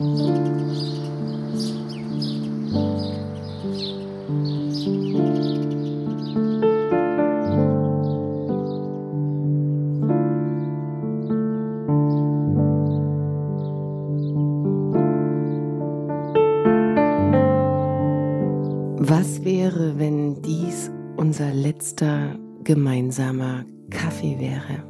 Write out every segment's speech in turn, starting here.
Was wäre, wenn dies unser letzter gemeinsamer Kaffee wäre?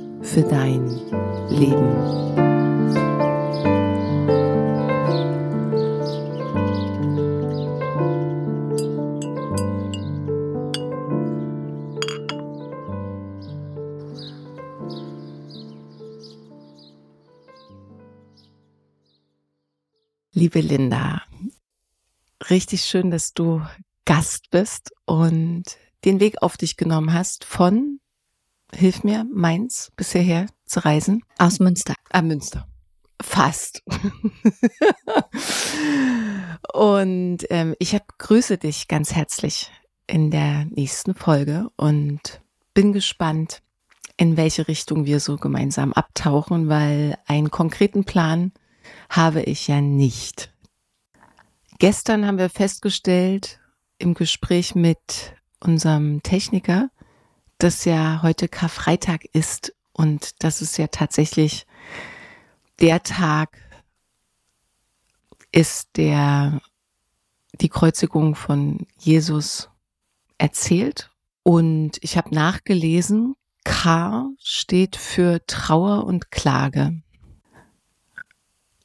für dein Leben. Liebe Linda, richtig schön, dass du Gast bist und den Weg auf dich genommen hast von, hilf mir, Mainz bis hierher zu reisen. Aus Münster. Ah, Münster. Fast. und ähm, ich hab, grüße dich ganz herzlich in der nächsten Folge und bin gespannt, in welche Richtung wir so gemeinsam abtauchen, weil einen konkreten Plan habe ich ja nicht. Gestern haben wir festgestellt im Gespräch mit unserem Techniker, dass ja heute Karfreitag ist und dass es ja tatsächlich der Tag ist, der die Kreuzigung von Jesus erzählt. Und ich habe nachgelesen, K steht für Trauer und Klage.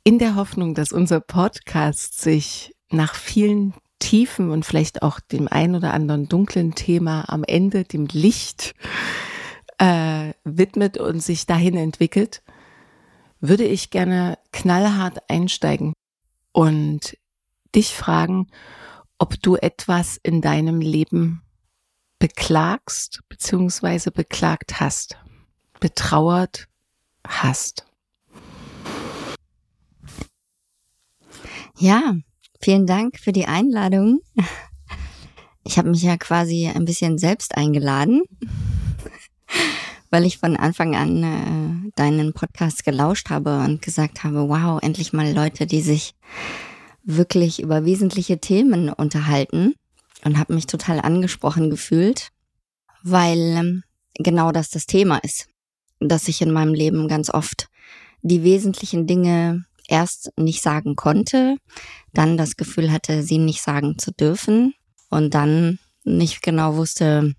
In der Hoffnung, dass unser Podcast sich nach vielen Tiefen und vielleicht auch dem ein oder anderen dunklen Thema am Ende dem Licht äh, widmet und sich dahin entwickelt, würde ich gerne knallhart einsteigen und dich fragen, ob du etwas in deinem Leben beklagst bzw. beklagt hast, betrauert hast. Ja, Vielen Dank für die Einladung. Ich habe mich ja quasi ein bisschen selbst eingeladen, weil ich von Anfang an äh, deinen Podcast gelauscht habe und gesagt habe, wow, endlich mal Leute, die sich wirklich über wesentliche Themen unterhalten und habe mich total angesprochen gefühlt, weil ähm, genau das das Thema ist, dass ich in meinem Leben ganz oft die wesentlichen Dinge erst nicht sagen konnte, dann das Gefühl hatte, sie nicht sagen zu dürfen und dann nicht genau wusste,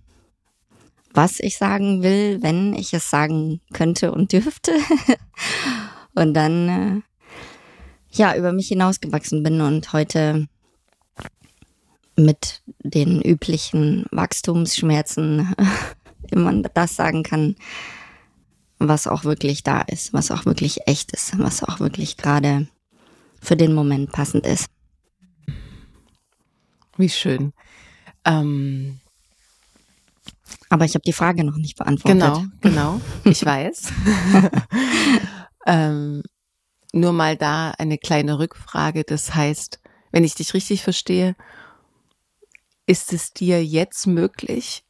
was ich sagen will, wenn ich es sagen könnte und dürfte. und dann, äh, ja, über mich hinausgewachsen bin und heute mit den üblichen Wachstumsschmerzen immer das sagen kann, was auch wirklich da ist, was auch wirklich echt ist, was auch wirklich gerade für den Moment passend ist. Wie schön. Ähm, Aber ich habe die Frage noch nicht beantwortet. Genau, genau. Ich weiß. ähm, nur mal da eine kleine Rückfrage. Das heißt, wenn ich dich richtig verstehe, ist es dir jetzt möglich,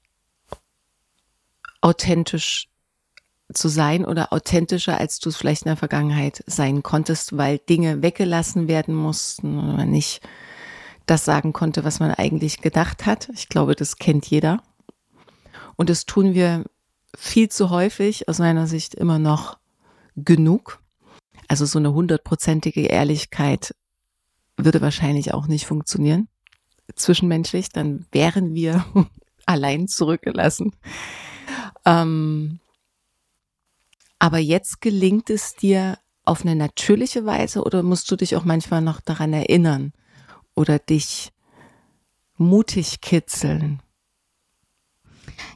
authentisch zu sein oder authentischer, als du es vielleicht in der Vergangenheit sein konntest, weil Dinge weggelassen werden mussten oder man nicht das sagen konnte, was man eigentlich gedacht hat. Ich glaube, das kennt jeder. Und das tun wir viel zu häufig, aus meiner Sicht immer noch genug. Also so eine hundertprozentige Ehrlichkeit würde wahrscheinlich auch nicht funktionieren. Zwischenmenschlich, dann wären wir allein zurückgelassen. Ähm, aber jetzt gelingt es dir auf eine natürliche Weise oder musst du dich auch manchmal noch daran erinnern oder dich mutig kitzeln?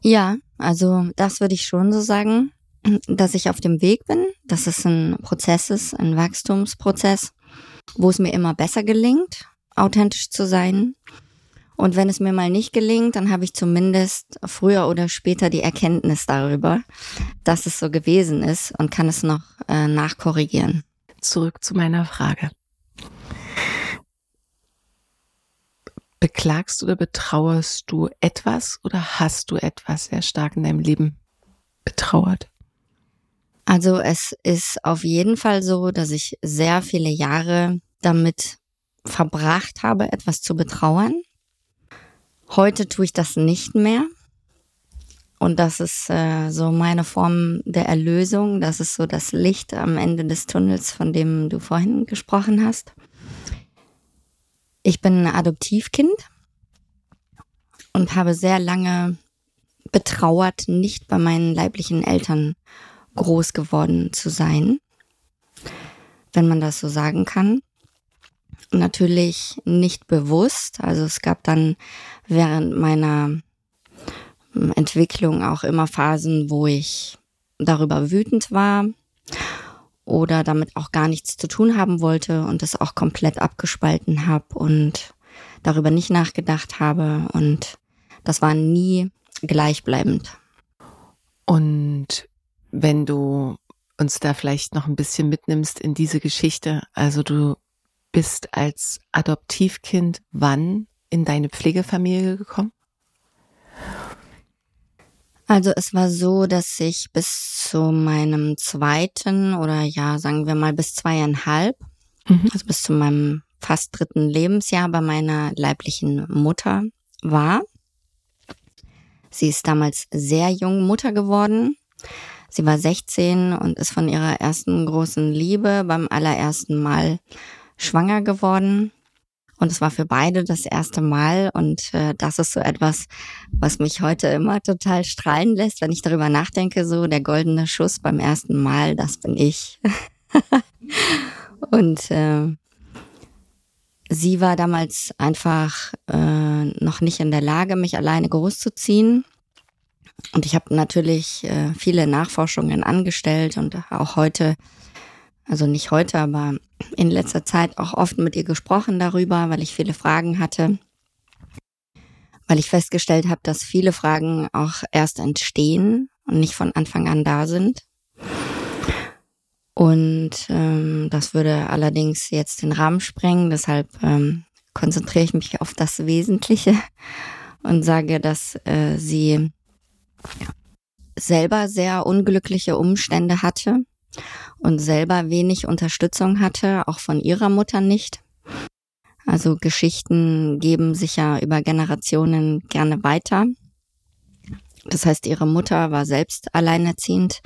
Ja, also das würde ich schon so sagen, dass ich auf dem Weg bin, dass es ein Prozess ist, ein Wachstumsprozess, wo es mir immer besser gelingt, authentisch zu sein und wenn es mir mal nicht gelingt, dann habe ich zumindest früher oder später die Erkenntnis darüber, dass es so gewesen ist und kann es noch äh, nachkorrigieren. Zurück zu meiner Frage. Beklagst oder betrauerst du etwas oder hast du etwas sehr stark in deinem Leben betrauert? Also es ist auf jeden Fall so, dass ich sehr viele Jahre damit verbracht habe, etwas zu betrauern. Heute tue ich das nicht mehr. Und das ist äh, so meine Form der Erlösung. Das ist so das Licht am Ende des Tunnels, von dem du vorhin gesprochen hast. Ich bin ein Adoptivkind und habe sehr lange betrauert, nicht bei meinen leiblichen Eltern groß geworden zu sein, wenn man das so sagen kann natürlich nicht bewusst. Also es gab dann während meiner hm, Entwicklung auch immer Phasen, wo ich darüber wütend war oder damit auch gar nichts zu tun haben wollte und das auch komplett abgespalten habe und darüber nicht nachgedacht habe und das war nie gleichbleibend. Und wenn du uns da vielleicht noch ein bisschen mitnimmst in diese Geschichte, also du bist als Adoptivkind wann in deine Pflegefamilie gekommen? Also es war so, dass ich bis zu meinem zweiten oder ja, sagen wir mal bis zweieinhalb, mhm. also bis zu meinem fast dritten Lebensjahr bei meiner leiblichen Mutter war. Sie ist damals sehr jung Mutter geworden. Sie war 16 und ist von ihrer ersten großen Liebe beim allerersten Mal schwanger geworden. Und es war für beide das erste Mal. Und äh, das ist so etwas, was mich heute immer total strahlen lässt, wenn ich darüber nachdenke. So der goldene Schuss beim ersten Mal, das bin ich. und äh, sie war damals einfach äh, noch nicht in der Lage, mich alleine großzuziehen. Und ich habe natürlich äh, viele Nachforschungen angestellt und auch heute also nicht heute, aber in letzter Zeit auch oft mit ihr gesprochen darüber, weil ich viele Fragen hatte, weil ich festgestellt habe, dass viele Fragen auch erst entstehen und nicht von Anfang an da sind. Und ähm, das würde allerdings jetzt den Rahmen sprengen, deshalb ähm, konzentriere ich mich auf das Wesentliche und sage, dass äh, sie selber sehr unglückliche Umstände hatte und selber wenig Unterstützung hatte, auch von ihrer Mutter nicht. Also Geschichten geben sich ja über Generationen gerne weiter. Das heißt, ihre Mutter war selbst alleinerziehend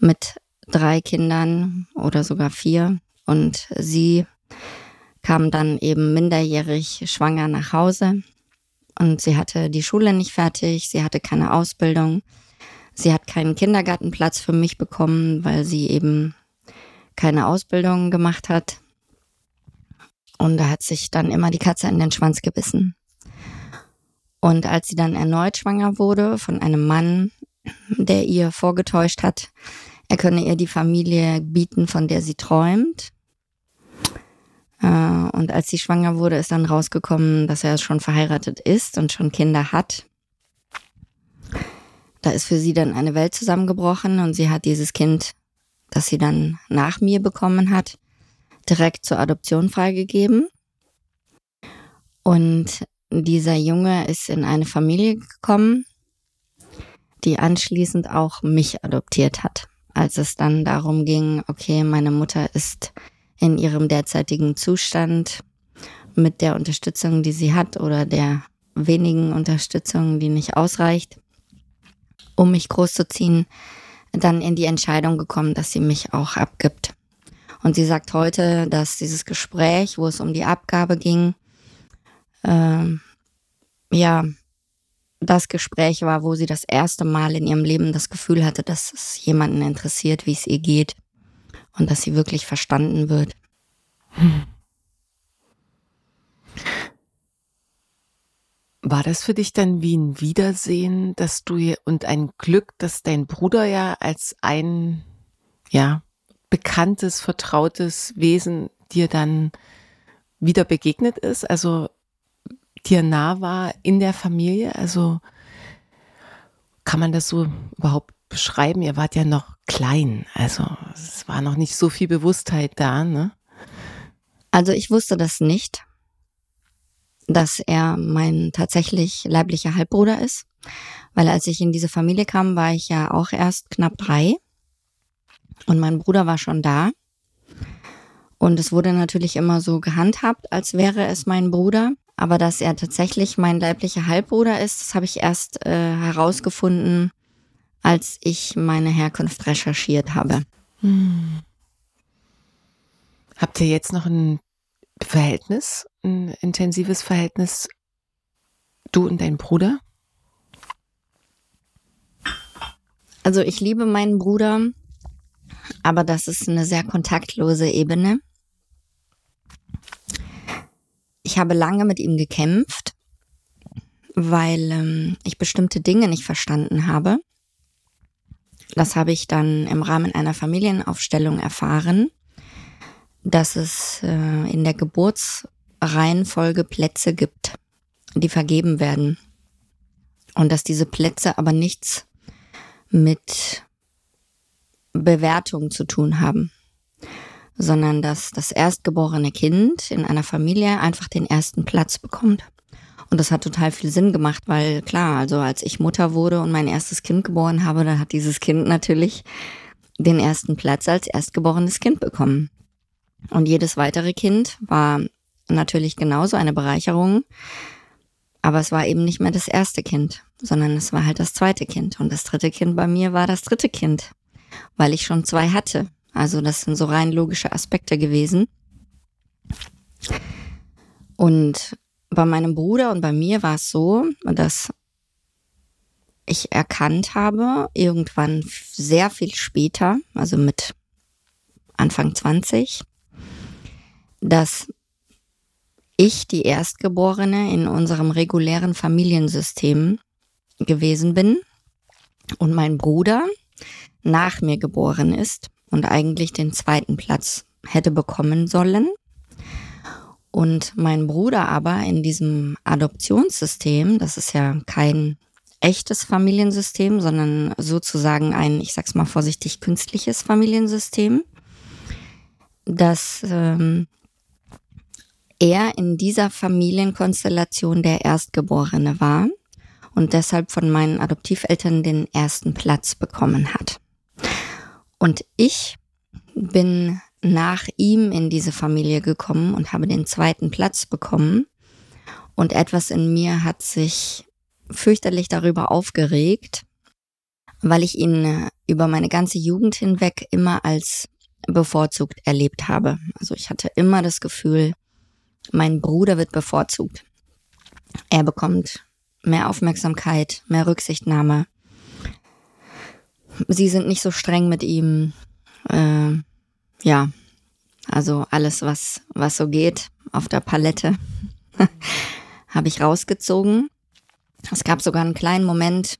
mit drei Kindern oder sogar vier und sie kam dann eben minderjährig schwanger nach Hause und sie hatte die Schule nicht fertig, sie hatte keine Ausbildung, sie hat keinen Kindergartenplatz für mich bekommen, weil sie eben keine Ausbildung gemacht hat. Und da hat sich dann immer die Katze in den Schwanz gebissen. Und als sie dann erneut schwanger wurde von einem Mann, der ihr vorgetäuscht hat, er könne ihr die Familie bieten, von der sie träumt. Äh, und als sie schwanger wurde, ist dann rausgekommen, dass er schon verheiratet ist und schon Kinder hat. Da ist für sie dann eine Welt zusammengebrochen und sie hat dieses Kind, das sie dann nach mir bekommen hat, direkt zur Adoption freigegeben. Und dieser Junge ist in eine Familie gekommen, die anschließend auch mich adoptiert hat. Als es dann darum ging, okay, meine Mutter ist in ihrem derzeitigen Zustand mit der Unterstützung, die sie hat oder der wenigen Unterstützung, die nicht ausreicht, um mich großzuziehen, dann in die Entscheidung gekommen, dass sie mich auch abgibt. Und sie sagt heute, dass dieses Gespräch, wo es um die Abgabe ging, äh, ja, das Gespräch war, wo sie das erste Mal in ihrem Leben das Gefühl hatte, dass es jemanden interessiert, wie es ihr geht und dass sie wirklich verstanden wird. War das für dich dann wie ein Wiedersehen, dass du und ein Glück, dass dein Bruder ja als ein, ja, bekanntes, vertrautes Wesen dir dann wieder begegnet ist, also dir nah war in der Familie? Also kann man das so überhaupt beschreiben? Ihr wart ja noch klein, also es war noch nicht so viel Bewusstheit da, ne? Also ich wusste das nicht, dass er mein tatsächlich leiblicher Halbbruder ist, weil als ich in diese Familie kam, war ich ja auch erst knapp drei und mein Bruder war schon da. Und es wurde natürlich immer so gehandhabt, als wäre es mein Bruder. Aber dass er tatsächlich mein leiblicher Halbbruder ist, das habe ich erst äh, herausgefunden, als ich meine Herkunft recherchiert habe. Hm. Habt ihr jetzt noch ein Verhältnis, ein intensives Verhältnis, du und dein Bruder? Also ich liebe meinen Bruder, aber das ist eine sehr kontaktlose Ebene. Ich habe lange mit ihm gekämpft, weil ähm, ich bestimmte Dinge nicht verstanden habe. Das habe ich dann im Rahmen einer Familienaufstellung erfahren, dass es äh, in der Geburtsreihenfolge Plätze gibt, die vergeben werden. Und dass diese Plätze aber nichts mit Bewertung zu tun haben, sondern dass das erstgeborene Kind in einer Familie einfach den ersten Platz bekommt. Und das hat total viel Sinn gemacht, weil klar, also als ich Mutter wurde und mein erstes Kind geboren habe, dann hat dieses Kind natürlich den ersten Platz als erstgeborenes Kind bekommen. Und jedes weitere Kind war natürlich genauso eine Bereicherung, aber es war eben nicht mehr das erste Kind, sondern es war halt das zweite Kind. Und das dritte Kind bei mir war das dritte Kind, weil ich schon zwei hatte. Also das sind so rein logische Aspekte gewesen. Und bei meinem Bruder und bei mir war es so, dass ich erkannt habe, irgendwann sehr viel später, also mit Anfang 20, dass ich die Erstgeborene in unserem regulären Familiensystem gewesen bin und mein Bruder nach mir geboren ist und eigentlich den zweiten Platz hätte bekommen sollen. Und mein Bruder aber in diesem Adoptionssystem, das ist ja kein echtes Familiensystem, sondern sozusagen ein, ich sag's mal vorsichtig, künstliches Familiensystem, dass ähm, er in dieser Familienkonstellation der Erstgeborene war und deshalb von meinen Adoptiveltern den ersten Platz bekommen hat. Und ich bin nach ihm in diese Familie gekommen und habe den zweiten Platz bekommen. Und etwas in mir hat sich fürchterlich darüber aufgeregt, weil ich ihn äh, über meine ganze Jugend hinweg immer als bevorzugt erlebt habe. Also ich hatte immer das Gefühl, mein Bruder wird bevorzugt. Er bekommt mehr Aufmerksamkeit, mehr Rücksichtnahme. Sie sind nicht so streng mit ihm. Äh, ja, also alles, was, was so geht auf der Palette, habe ich rausgezogen. Es gab sogar einen kleinen Moment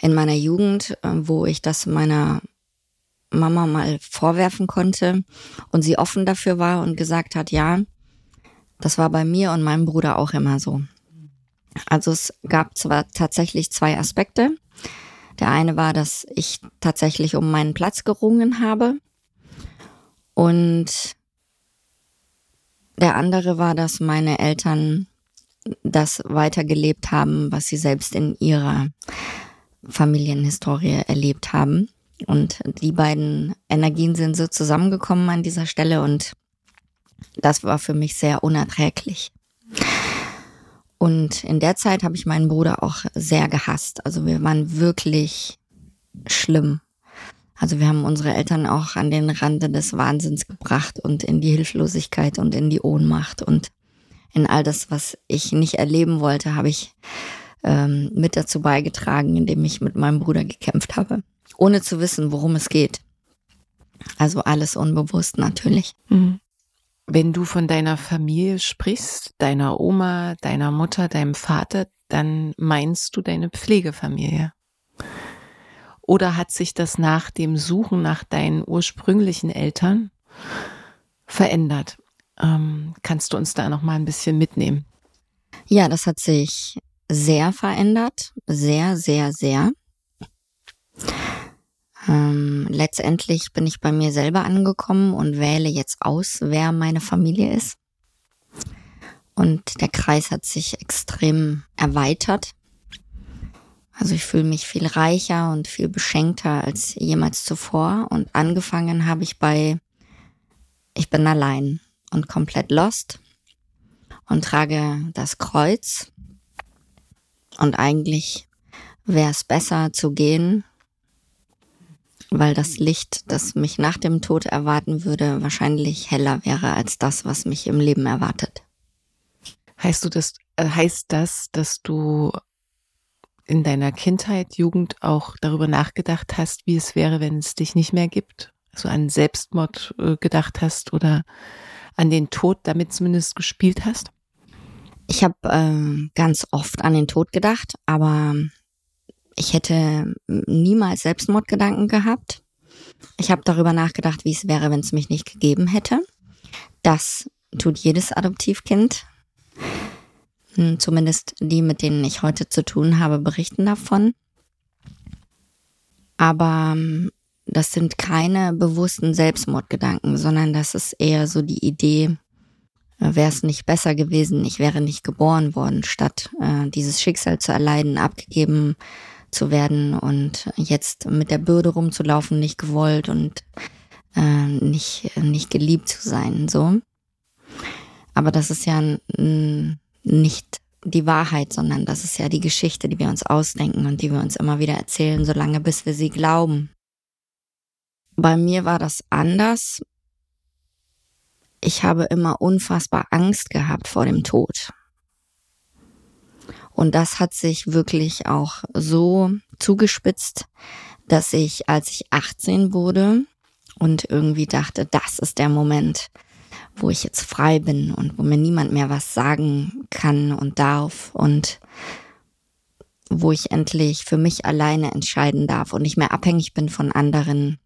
in meiner Jugend, äh, wo ich das meiner Mama mal vorwerfen konnte und sie offen dafür war und gesagt hat, ja, das war bei mir und meinem Bruder auch immer so. Also es gab zwar tatsächlich zwei Aspekte. Der eine war, dass ich tatsächlich um meinen Platz gerungen habe und der andere war, dass meine Eltern das weitergelebt haben, was sie selbst in ihrer Familienhistorie erlebt haben. Und die beiden Energien sind so zusammengekommen an dieser Stelle und das war für mich sehr unerträglich. Und in der Zeit habe ich meinen Bruder auch sehr gehasst. Also wir waren wirklich schlimm. Also wir haben unsere Eltern auch an den Rande des Wahnsinns gebracht und in die Hilflosigkeit und in die Ohnmacht und in all das, was ich nicht erleben wollte, habe ich ähm, mit dazu beigetragen, indem ich mit meinem Bruder gekämpft habe, ohne zu wissen, worum es geht. Also alles unbewusst natürlich. Mhm. Wenn du von deiner Familie sprichst, deiner Oma, deiner Mutter, deinem Vater, dann meinst du deine Pflegefamilie. Oder hat sich das nach dem Suchen nach deinen ursprünglichen Eltern verändert? Ähm, kannst du uns da noch mal ein bisschen mitnehmen? Ja, das hat sich sehr verändert, sehr, sehr, sehr. Ähm, letztendlich bin ich bei mir selber angekommen und wähle jetzt aus, wer meine Familie ist. Und der Kreis hat sich extrem erweitert. Also ich fühle mich viel reicher und viel beschenkter als jemals zuvor. Und angefangen habe ich bei, ich bin allein und komplett lost und trage das Kreuz. Und eigentlich wäre es besser zu gehen weil das Licht, das mich nach dem Tod erwarten würde, wahrscheinlich heller wäre als das, was mich im Leben erwartet. Heißt du das, äh, heißt das, dass du in deiner Kindheit, Jugend auch darüber nachgedacht hast, wie es wäre, wenn es dich nicht mehr gibt? Also an Selbstmord äh, gedacht hast oder an den Tod damit zumindest gespielt hast? Ich habe äh, ganz oft an den Tod gedacht, aber ich hätte niemals Selbstmordgedanken gehabt. Ich habe darüber nachgedacht, wie es wäre, wenn es mich nicht gegeben hätte. Das tut jedes Adoptivkind. Hm, zumindest die, mit denen ich heute zu tun habe, berichten davon. Aber hm, das sind keine bewussten Selbstmordgedanken, sondern das ist eher so die Idee, äh, wäre es nicht besser gewesen, ich wäre nicht geboren worden, statt äh, dieses Schicksal zu erleiden, abgegeben zu werden und jetzt mit der Bürde rumzulaufen, nicht gewollt und äh, nicht, nicht geliebt zu sein, so. Aber das ist ja nicht die Wahrheit, sondern das ist ja die Geschichte, die wir uns ausdenken und die wir uns immer wieder erzählen, solange bis wir sie glauben. Bei mir war das anders. Ich habe immer unfassbar Angst gehabt vor dem Tod. Und das hat sich wirklich auch so zugespitzt, dass ich, als ich 18 wurde und irgendwie dachte, das ist der Moment, wo ich jetzt frei bin und wo mir niemand mehr was sagen kann und darf und wo ich endlich für mich alleine entscheiden darf und nicht mehr abhängig bin von anderen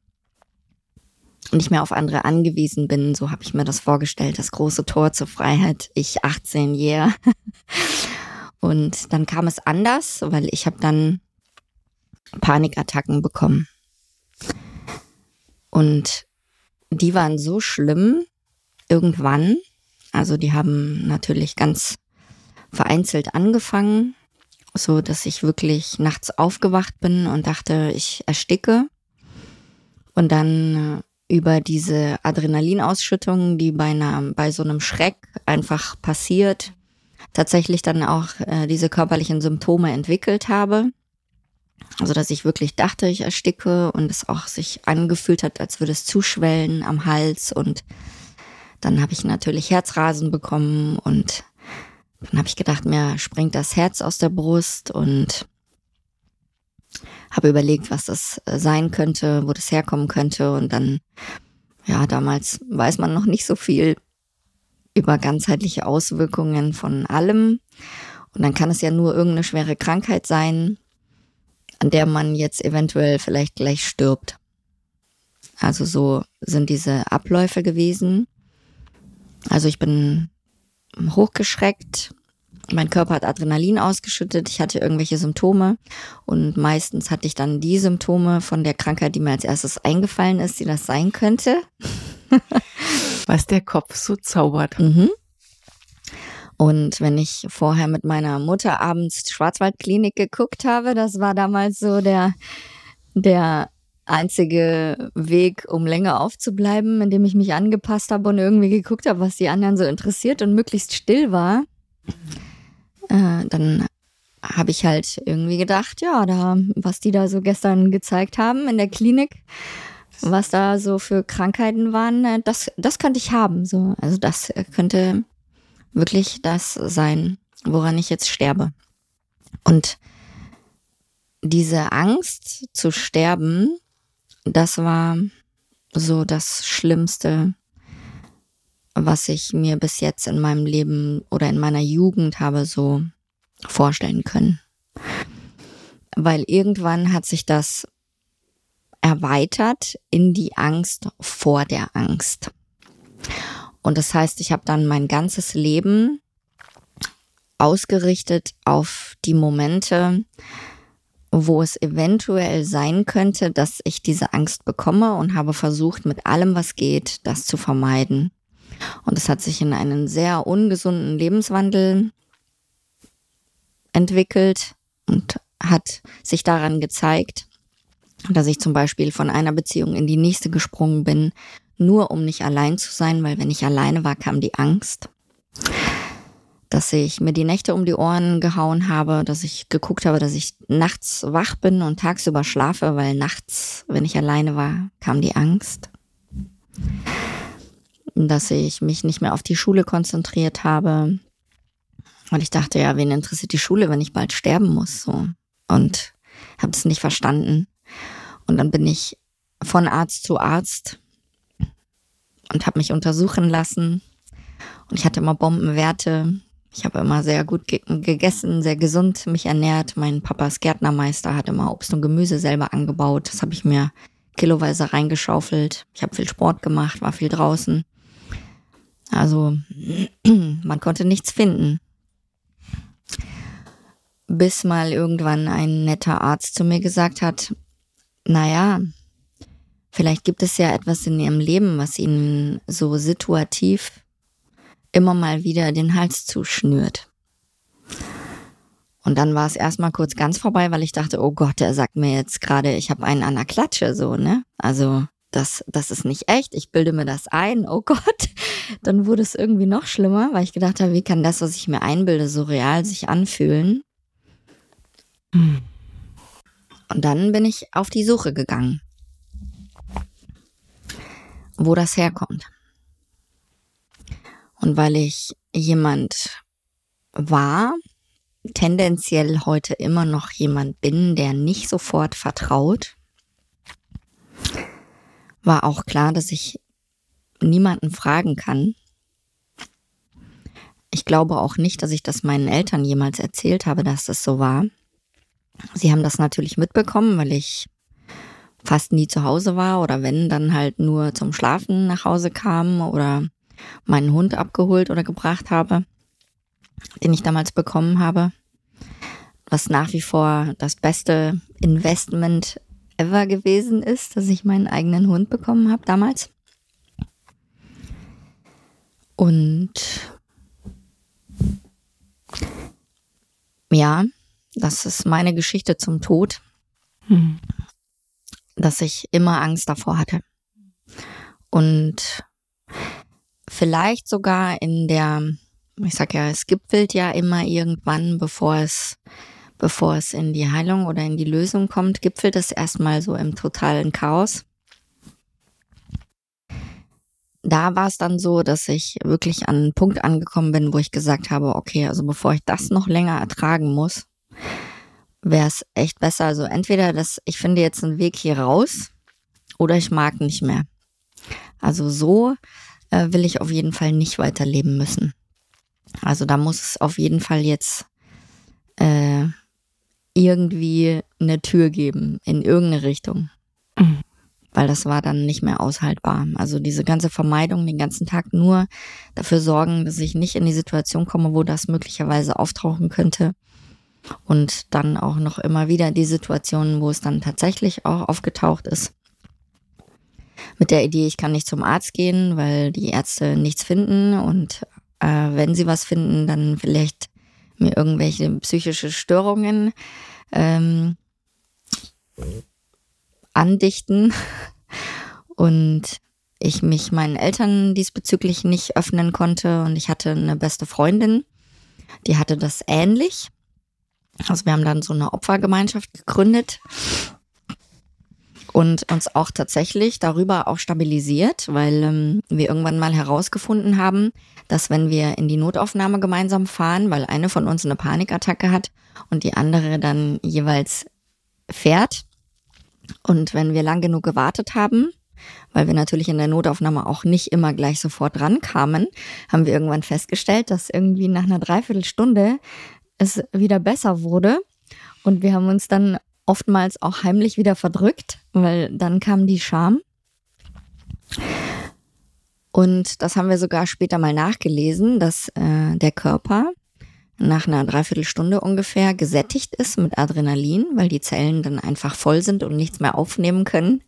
und nicht mehr auf andere angewiesen bin. So habe ich mir das vorgestellt, das große Tor zur Freiheit. Ich 18, yeah. Und dann kam es anders, weil ich habe dann Panikattacken bekommen. Und die waren so schlimm irgendwann. Also die haben natürlich ganz vereinzelt angefangen, so dass ich wirklich nachts aufgewacht bin und dachte, ich ersticke. Und dann äh, über diese Adrenalinausschüttung, die bei, einer, bei so einem Schreck einfach passiert, tatsächlich dann auch äh, diese körperlichen Symptome entwickelt habe. Also dass ich wirklich dachte, ich ersticke und es auch sich angefühlt hat, als würde es zuschwellen am Hals und dann habe ich natürlich Herzrasen bekommen und Dann habe ich gedacht, mir springt das Herz aus der Brust und habe überlegt, was das äh, sein könnte, wo das herkommen könnte. Und dann, ja, damals weiß man noch nicht so viel über ganzheitliche Auswirkungen von allem. Und dann kann es ja nur irgendeine schwere Krankheit sein, an der man jetzt eventuell vielleicht gleich stirbt. Also so sind diese Abläufe gewesen. Also ich bin hochgeschreckt, mein Körper hat Adrenalin ausgeschüttet, ich hatte irgendwelche Symptome und meistens hatte ich dann die Symptome von der Krankheit, die mir als erstes eingefallen ist, die das sein könnte. Was der Kopf so zaubert. Mhm. Und wenn ich vorher mit meiner Mutter abends Schwarzwaldklinik geguckt habe, das war damals so der, der einzige Weg, um länger aufzubleiben, indem ich mich angepasst habe und irgendwie geguckt habe, was die anderen so interessiert und möglichst still war. Äh, dann habe ich halt irgendwie gedacht, ja, da, was die da so gestern gezeigt haben in der Klinik, was da so für Krankheiten waren, äh, das, das könnte ich haben. So. Also das könnte wirklich das sein, woran ich jetzt sterbe. Und diese Angst zu sterben, das war so das Schlimmste, was ich mir bis jetzt in meinem Leben oder in meiner Jugend habe so vorstellen können. Weil irgendwann hat sich das erweitert in die Angst vor der Angst. Und das heißt, ich habe dann mein ganzes Leben ausgerichtet auf die Momente, wo es eventuell sein könnte, dass ich diese Angst bekomme und habe versucht, mit allem, was geht, das zu vermeiden. Und es hat sich in einen sehr ungesunden Lebenswandel entwickelt und hat sich daran gezeigt, dass ich zum Beispiel von einer Beziehung in die nächste gesprungen bin, nur um nicht allein zu sein, weil wenn ich alleine war, kam die Angst dass ich mir die Nächte um die Ohren gehauen habe, dass ich geguckt habe, dass ich nachts wach bin und tagsüber schlafe, weil nachts, wenn ich alleine war, kam die Angst. Dass ich mich nicht mehr auf die Schule konzentriert habe. Und ich dachte, ja, wen interessiert die Schule, wenn ich bald sterben muss? So. Und habe es nicht verstanden. Und dann bin ich von Arzt zu Arzt und habe mich untersuchen lassen. Und ich hatte immer Bombenwerte. Ich habe immer sehr gut ge gegessen, sehr gesund mich ernährt. Mein Papa ist Gärtnermeister, hat immer Obst und Gemüse selber angebaut. Das habe ich mir kiloweise reingeschaufelt. Ich habe viel Sport gemacht, war viel draußen. Also man konnte nichts finden. Bis mal irgendwann ein netter Arzt zu mir gesagt hat, naja, vielleicht gibt es ja etwas in Ihrem Leben, was Ihnen so situativ immer mal wieder den Hals zuschnürt. Und dann war es erstmal kurz ganz vorbei, weil ich dachte, oh Gott, der sagt mir jetzt gerade, ich habe einen an der Klatsche, so, ne? Also, das, das ist nicht echt, ich bilde mir das ein, oh Gott. Dann wurde es irgendwie noch schlimmer, weil ich gedacht habe, wie kann das, was ich mir einbilde, so real sich anfühlen? Und dann bin ich auf die Suche gegangen, wo das herkommt. Und weil ich jemand war, tendenziell heute immer noch jemand bin, der nicht sofort vertraut, war auch klar, dass ich niemanden fragen kann. Ich glaube auch nicht, dass ich das meinen Eltern jemals erzählt habe, dass das so war. Sie haben das natürlich mitbekommen, weil ich fast nie zu Hause war oder wenn, dann halt nur zum Schlafen nach Hause kam oder meinen Hund abgeholt oder gebracht habe, den ich damals bekommen habe, was nach wie vor das beste Investment ever gewesen ist, dass ich meinen eigenen Hund bekommen habe damals. Und ja, das ist meine Geschichte zum Tod, hm. dass ich immer Angst davor hatte. Und vielleicht sogar in der, ich sag ja, es gipfelt ja immer irgendwann, bevor es, bevor es in die Heilung oder in die Lösung kommt, gipfelt es erstmal so im totalen Chaos. da war es dann so, dass ich wirklich an einen Punkt angekommen bin, wo ich gesagt habe, okay, also bevor ich das noch länger ertragen muss, wäre es echt besser. Also entweder, dass ich finde jetzt einen Weg hier raus oder ich mag nicht mehr. Also so äh, will ich auf jeden Fall nicht weiterleben müssen. Also da muss es auf jeden Fall jetzt äh, irgendwie eine Tür geben in irgendeine Richtung. Mhm. Weil das war dann nicht mehr aushaltbar. Also diese ganze Vermeidung, den ganzen Tag nur dafür sorgen, dass ich nicht in die Situation komme, wo das möglicherweise auftauchen könnte. Und dann auch noch immer wieder die Situationen, wo es dann tatsächlich auch aufgetaucht ist. Mit der Idee, ich kann nicht zum Arzt gehen, weil die Ärzte nichts finden und äh, wenn sie was finden, dann vielleicht mir irgendwelche psychische Störungen ähm, andichten und ich mich meinen Eltern diesbezüglich nicht öffnen konnte und ich hatte eine beste Freundin, die hatte das ähnlich. Also wir haben dann so eine Opfergemeinschaft gegründet und uns auch tatsächlich darüber auch stabilisiert, weil ähm, wir irgendwann mal herausgefunden haben, dass wenn wir in die Notaufnahme gemeinsam fahren, weil eine von uns eine Panikattacke hat und die andere dann jeweils fährt und wenn wir lang genug gewartet haben, weil wir natürlich in der Notaufnahme auch nicht immer gleich sofort rankamen, haben wir irgendwann festgestellt, dass irgendwie nach einer Dreiviertelstunde es wieder besser wurde. Und wir haben uns dann oftmals auch heimlich wieder verdrückt, weil dann kam die Scham. Und das haben wir sogar später mal nachgelesen, dass äh, der Körper nach einer Dreiviertelstunde ungefähr gesättigt ist mit Adrenalin, weil die Zellen dann einfach voll sind und nichts mehr aufnehmen können.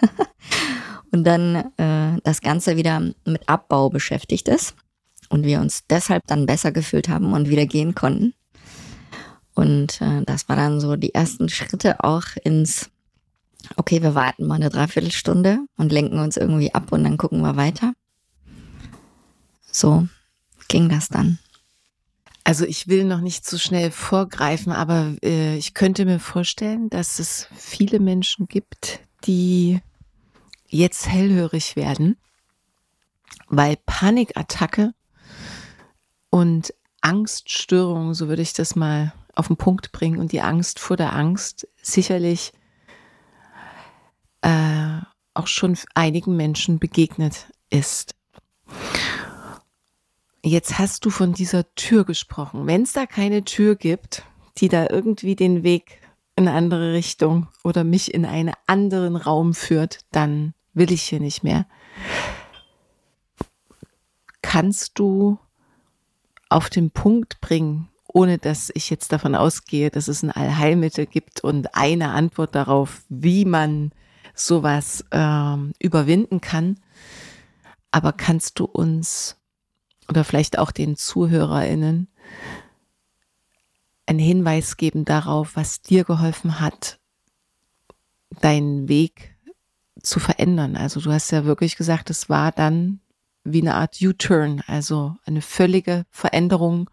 und dann äh, das Ganze wieder mit Abbau beschäftigt ist und wir uns deshalb dann besser gefühlt haben und wieder gehen konnten. Und äh, das war dann so die ersten Schritte auch ins, okay, wir warten mal eine Dreiviertelstunde und lenken uns irgendwie ab und dann gucken wir weiter. So ging das dann. Also ich will noch nicht zu so schnell vorgreifen, aber äh, ich könnte mir vorstellen, dass es viele Menschen gibt, die jetzt hellhörig werden, weil Panikattacke und Angststörung, so würde ich das mal auf den Punkt bringen, und die Angst vor der Angst sicherlich äh, auch schon einigen Menschen begegnet ist. Jetzt hast du von dieser Tür gesprochen. Wenn es da keine Tür gibt, die da irgendwie den Weg in eine andere Richtung oder mich in einen anderen Raum führt, dann will ich hier nicht mehr. Kannst du auf den Punkt bringen, ohne dass ich jetzt davon ausgehe, dass es ein Allheilmittel gibt und eine Antwort darauf, wie man sowas ähm, überwinden kann. Aber kannst du uns oder vielleicht auch den ZuhörerInnen einen Hinweis geben darauf, was dir geholfen hat, deinen Weg zu verändern. Also du hast ja wirklich gesagt, es war dann wie eine Art U-Turn, also eine völlige Veränderung.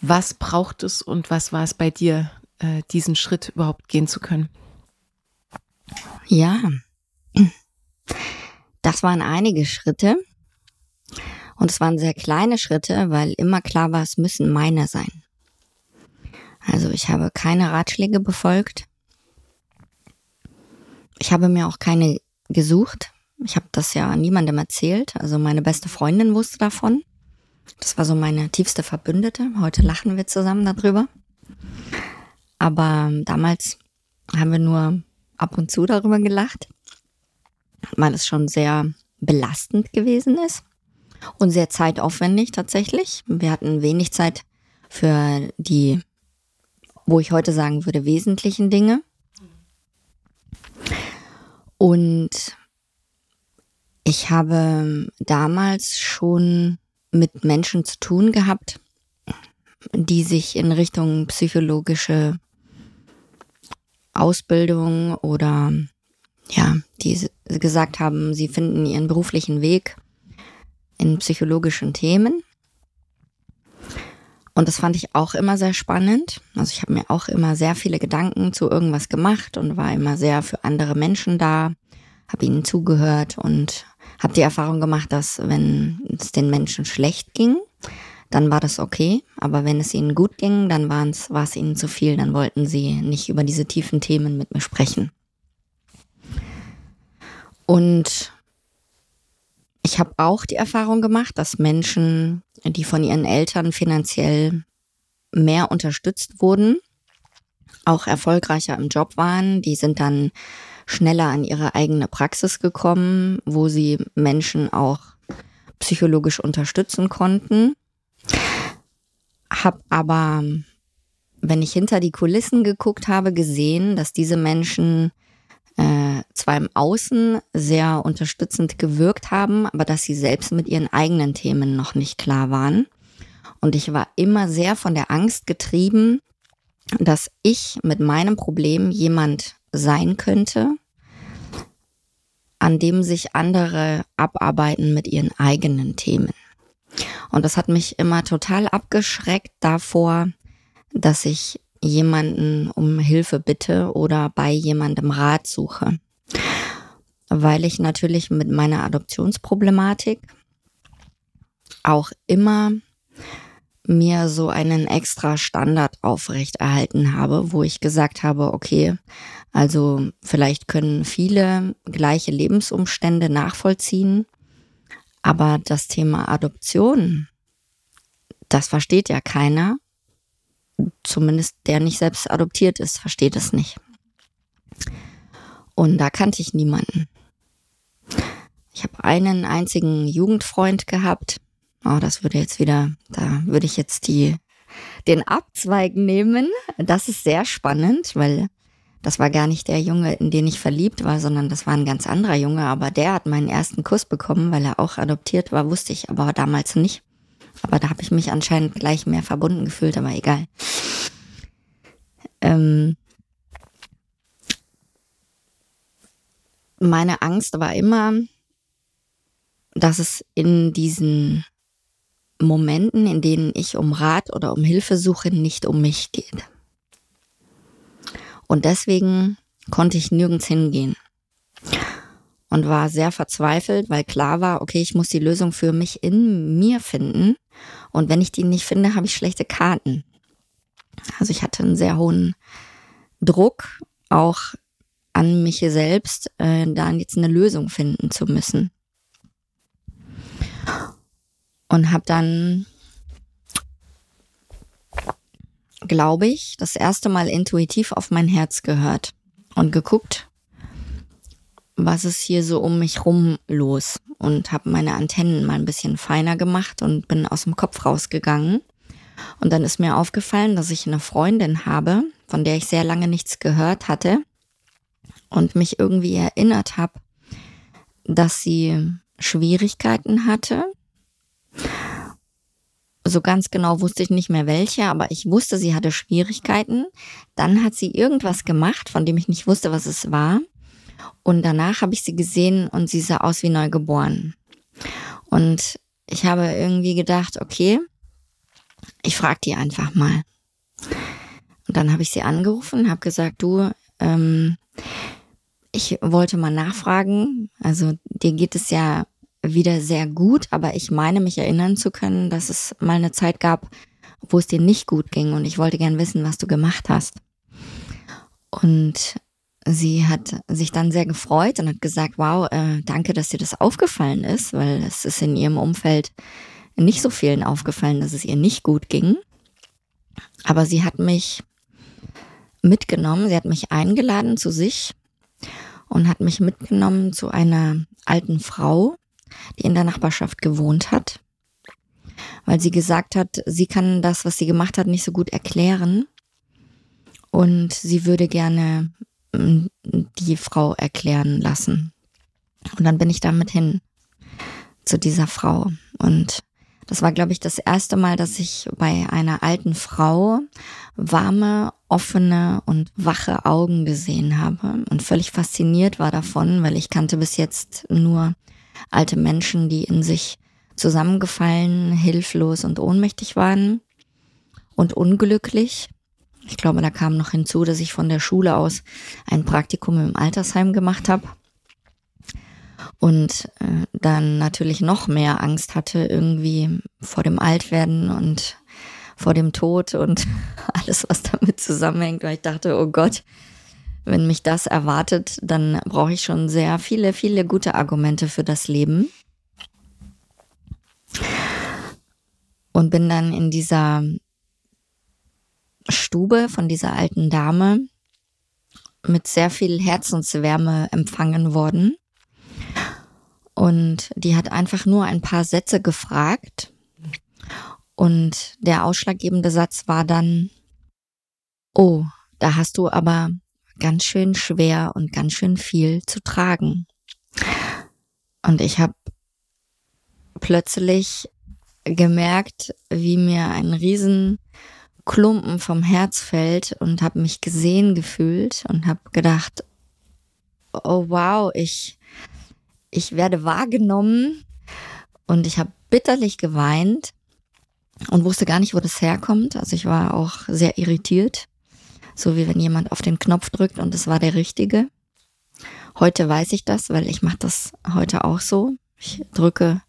Was braucht es und was war es bei dir, äh, diesen Schritt überhaupt gehen zu können? Ja, das waren einige Schritte. Und es waren sehr kleine Schritte, weil immer klar war, es müssen meine sein. Also ich habe keine Ratschläge befolgt. Ich habe mir auch keine gesucht. Ich habe das ja niemandem erzählt. Also meine beste Freundin wusste davon. Das war so meine tiefste Verbündete. Heute lachen wir zusammen darüber. Aber damals haben wir nur ab und zu darüber gelacht, weil es schon sehr belastend gewesen ist und sehr zeitaufwendig tatsächlich. Wir hatten wenig Zeit für die, wo ich heute sagen würde, wesentlichen Dinge. Und ich habe damals schon mit Menschen zu tun gehabt, die sich in Richtung psychologische Ausbildung oder ja, die gesagt haben, sie finden ihren beruflichen Weg in psychologischen Themen. Und das fand ich auch immer sehr spannend. Also ich habe mir auch immer sehr viele Gedanken zu irgendwas gemacht und war immer sehr für andere Menschen da. habe ihnen zugehört und habe die Erfahrung gemacht, dass wenn es den Menschen schlecht ging, dann war das okay. Aber wenn es ihnen gut ging, dann war es ihnen zu viel. Dann wollten sie nicht über diese tiefen Themen mit mir sprechen. Und ich habe auch die Erfahrung gemacht, dass Menschen, die von ihren Eltern finanziell mehr unterstützt wurden, auch erfolgreicher im Job waren, die sind dann schneller an ihre eigene Praxis gekommen, wo sie Menschen auch psychologisch unterstützen konnten. Hab aber, wenn ich hinter die Kulissen geguckt habe, gesehen, dass diese Menschen äh, zwar im Außen sehr unterstützend gewirkt haben, aber dass sie selbst mit ihren eigenen Themen noch nicht klar waren. Und ich war immer sehr von der Angst getrieben, dass ich mit meinem Problem jemand sein könnte, an dem sich andere abarbeiten mit ihren eigenen Themen. Und das hat mich immer total abgeschreckt davor, dass ich jemanden um Hilfe bitte oder bei jemandem Rat suche. Weil ich natürlich mit meiner Adoptionsproblematik auch immer mir so einen extra Standard aufrechterhalten habe, wo ich gesagt habe, okay, also vielleicht können viele gleiche Lebensumstände nachvollziehen, aber das Thema Adoption, das versteht ja keiner. Zumindest der nicht selbst adoptiert ist, versteht es nicht. Und da kannte ich niemanden. Ich habe einen einzigen Jugendfreund gehabt, Oh, das würde jetzt wieder, da würde ich jetzt die, den Abzweig nehmen. Das ist sehr spannend, weil das war gar nicht der Junge, in den ich verliebt war, sondern das war ein ganz anderer Junge. Aber der hat meinen ersten Kuss bekommen, weil er auch adoptiert war, wusste ich aber damals nicht. Aber da habe ich mich anscheinend gleich mehr verbunden gefühlt, aber egal. Ähm meine Angst war immer, dass es in diesen Momenten, in denen ich um Rat oder um Hilfe suche, nicht um mich geht. Und deswegen konnte ich nirgends hingehen und war sehr verzweifelt, weil klar war, okay, ich muss die Lösung für mich in mir finden. Und wenn ich die nicht finde, habe ich schlechte Karten. Also ich hatte einen sehr hohen Druck, auch an mich selbst, äh, da jetzt eine Lösung finden zu müssen und habe dann, glaube ich, das erste Mal intuitiv auf mein Herz gehört und geguckt, was ist hier so um mich rum los und habe meine Antennen mal ein bisschen feiner gemacht und bin aus dem Kopf rausgegangen. Und dann ist mir aufgefallen, dass ich eine Freundin habe, von der ich sehr lange nichts gehört hatte und mich irgendwie erinnert habe, dass sie Schwierigkeiten hatte so ganz genau wusste ich nicht mehr welche, aber ich wusste, sie hatte Schwierigkeiten. Dann hat sie irgendwas gemacht, von dem ich nicht wusste, was es war. Und danach habe ich sie gesehen und sie sah aus wie neugeboren. Und ich habe irgendwie gedacht, okay, ich frage die einfach mal. Und dann habe ich sie angerufen, habe gesagt, du, ähm, ich wollte mal nachfragen. Also dir geht es ja wieder sehr gut, aber ich meine mich erinnern zu können, dass es mal eine Zeit gab, wo es dir nicht gut ging und ich wollte gern wissen, was du gemacht hast. Und sie hat sich dann sehr gefreut und hat gesagt, wow, äh, danke, dass dir das aufgefallen ist, weil es ist in ihrem Umfeld nicht so vielen aufgefallen, dass es ihr nicht gut ging. Aber sie hat mich mitgenommen, sie hat mich eingeladen zu sich und hat mich mitgenommen zu einer alten Frau, die in der Nachbarschaft gewohnt hat, weil sie gesagt hat, sie kann das, was sie gemacht hat, nicht so gut erklären. Und sie würde gerne mm, die Frau erklären lassen. Und dann bin ich damit hin zu dieser Frau. Und das war, glaube ich, das erste Mal, dass ich bei einer alten Frau warme, offene und wache Augen gesehen habe. Und völlig fasziniert war davon, weil ich kannte bis jetzt nur alte Menschen, die in sich zusammengefallen, hilflos und ohnmächtig waren und unglücklich. Ich glaube, da kam noch hinzu, dass ich von der Schule aus ein Praktikum im Altersheim gemacht habe. und äh, dann natürlich noch mehr Angst hatte irgendwie vor dem Altwerden und vor dem Tod und alles, was damit zusammenhängt, weil ich dachte, oh Gott, wenn mich das erwartet, dann brauche ich schon sehr viele, viele gute Argumente für das Leben. Und bin dann in dieser Stube von dieser alten Dame mit sehr viel Herzenswärme empfangen worden. Und die hat einfach nur ein paar Sätze gefragt. Und der ausschlaggebende Satz war dann, oh, da hast du aber ganz schön schwer und ganz schön viel zu tragen. Und ich habe plötzlich gemerkt, wie mir ein riesen Klumpen vom Herz fällt und habe mich gesehen gefühlt und habe gedacht, oh wow, ich, ich werde wahrgenommen und ich habe bitterlich geweint und wusste gar nicht, wo das herkommt. Also ich war auch sehr irritiert, so wie wenn jemand auf den Knopf drückt und es war der richtige. Heute weiß ich das, weil ich mache das heute auch so. Ich drücke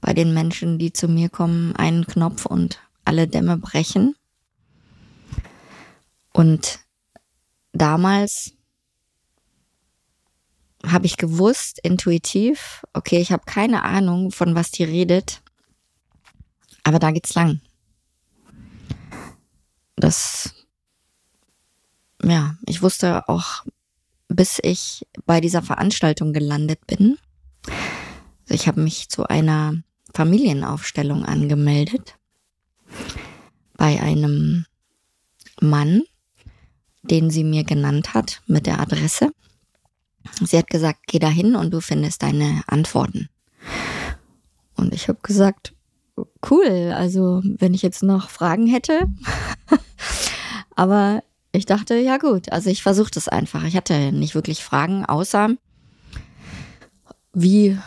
bei den Menschen, die zu mir kommen, einen Knopf und alle Dämme brechen. Und damals habe ich gewusst, intuitiv, okay, ich habe keine Ahnung, von was die redet, aber da geht's lang. Das, ja, ich wusste auch, bis ich bei dieser Veranstaltung gelandet bin. Also ich habe mich zu einer Familienaufstellung angemeldet bei einem Mann, den sie mir genannt hat mit der Adresse. Sie hat gesagt, geh da hin und du findest deine Antworten. Und ich habe gesagt, cool, also wenn ich jetzt noch Fragen hätte. Aber ich dachte, ja gut, also ich versuche das einfach. Ich hatte nicht wirklich Fragen, außer wie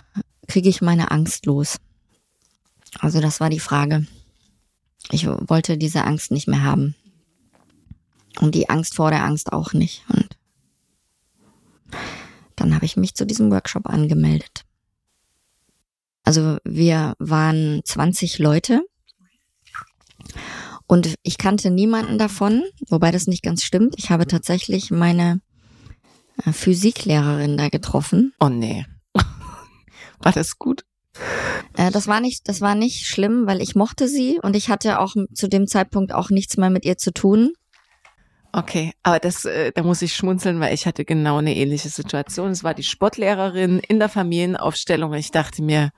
kriege ich meine Angst los? Also das war die Frage. Ich wollte diese Angst nicht mehr haben. Und die Angst vor der Angst auch nicht. Und dann habe ich mich zu diesem Workshop angemeldet. Also wir waren 20 Leute und ich kannte niemanden davon, wobei das nicht ganz stimmt. Ich habe tatsächlich meine äh, Physiklehrerin da getroffen. Oh nee. War das gut? Äh, das war nicht, das war nicht schlimm, weil ich mochte sie und ich hatte auch zu dem Zeitpunkt auch nichts mehr mit ihr zu tun. Okay, aber das, äh, da muss ich schmunzeln, weil ich hatte genau eine ähnliche Situation. Es war die Sportlehrerin in der Familienaufstellung. Ich dachte mir,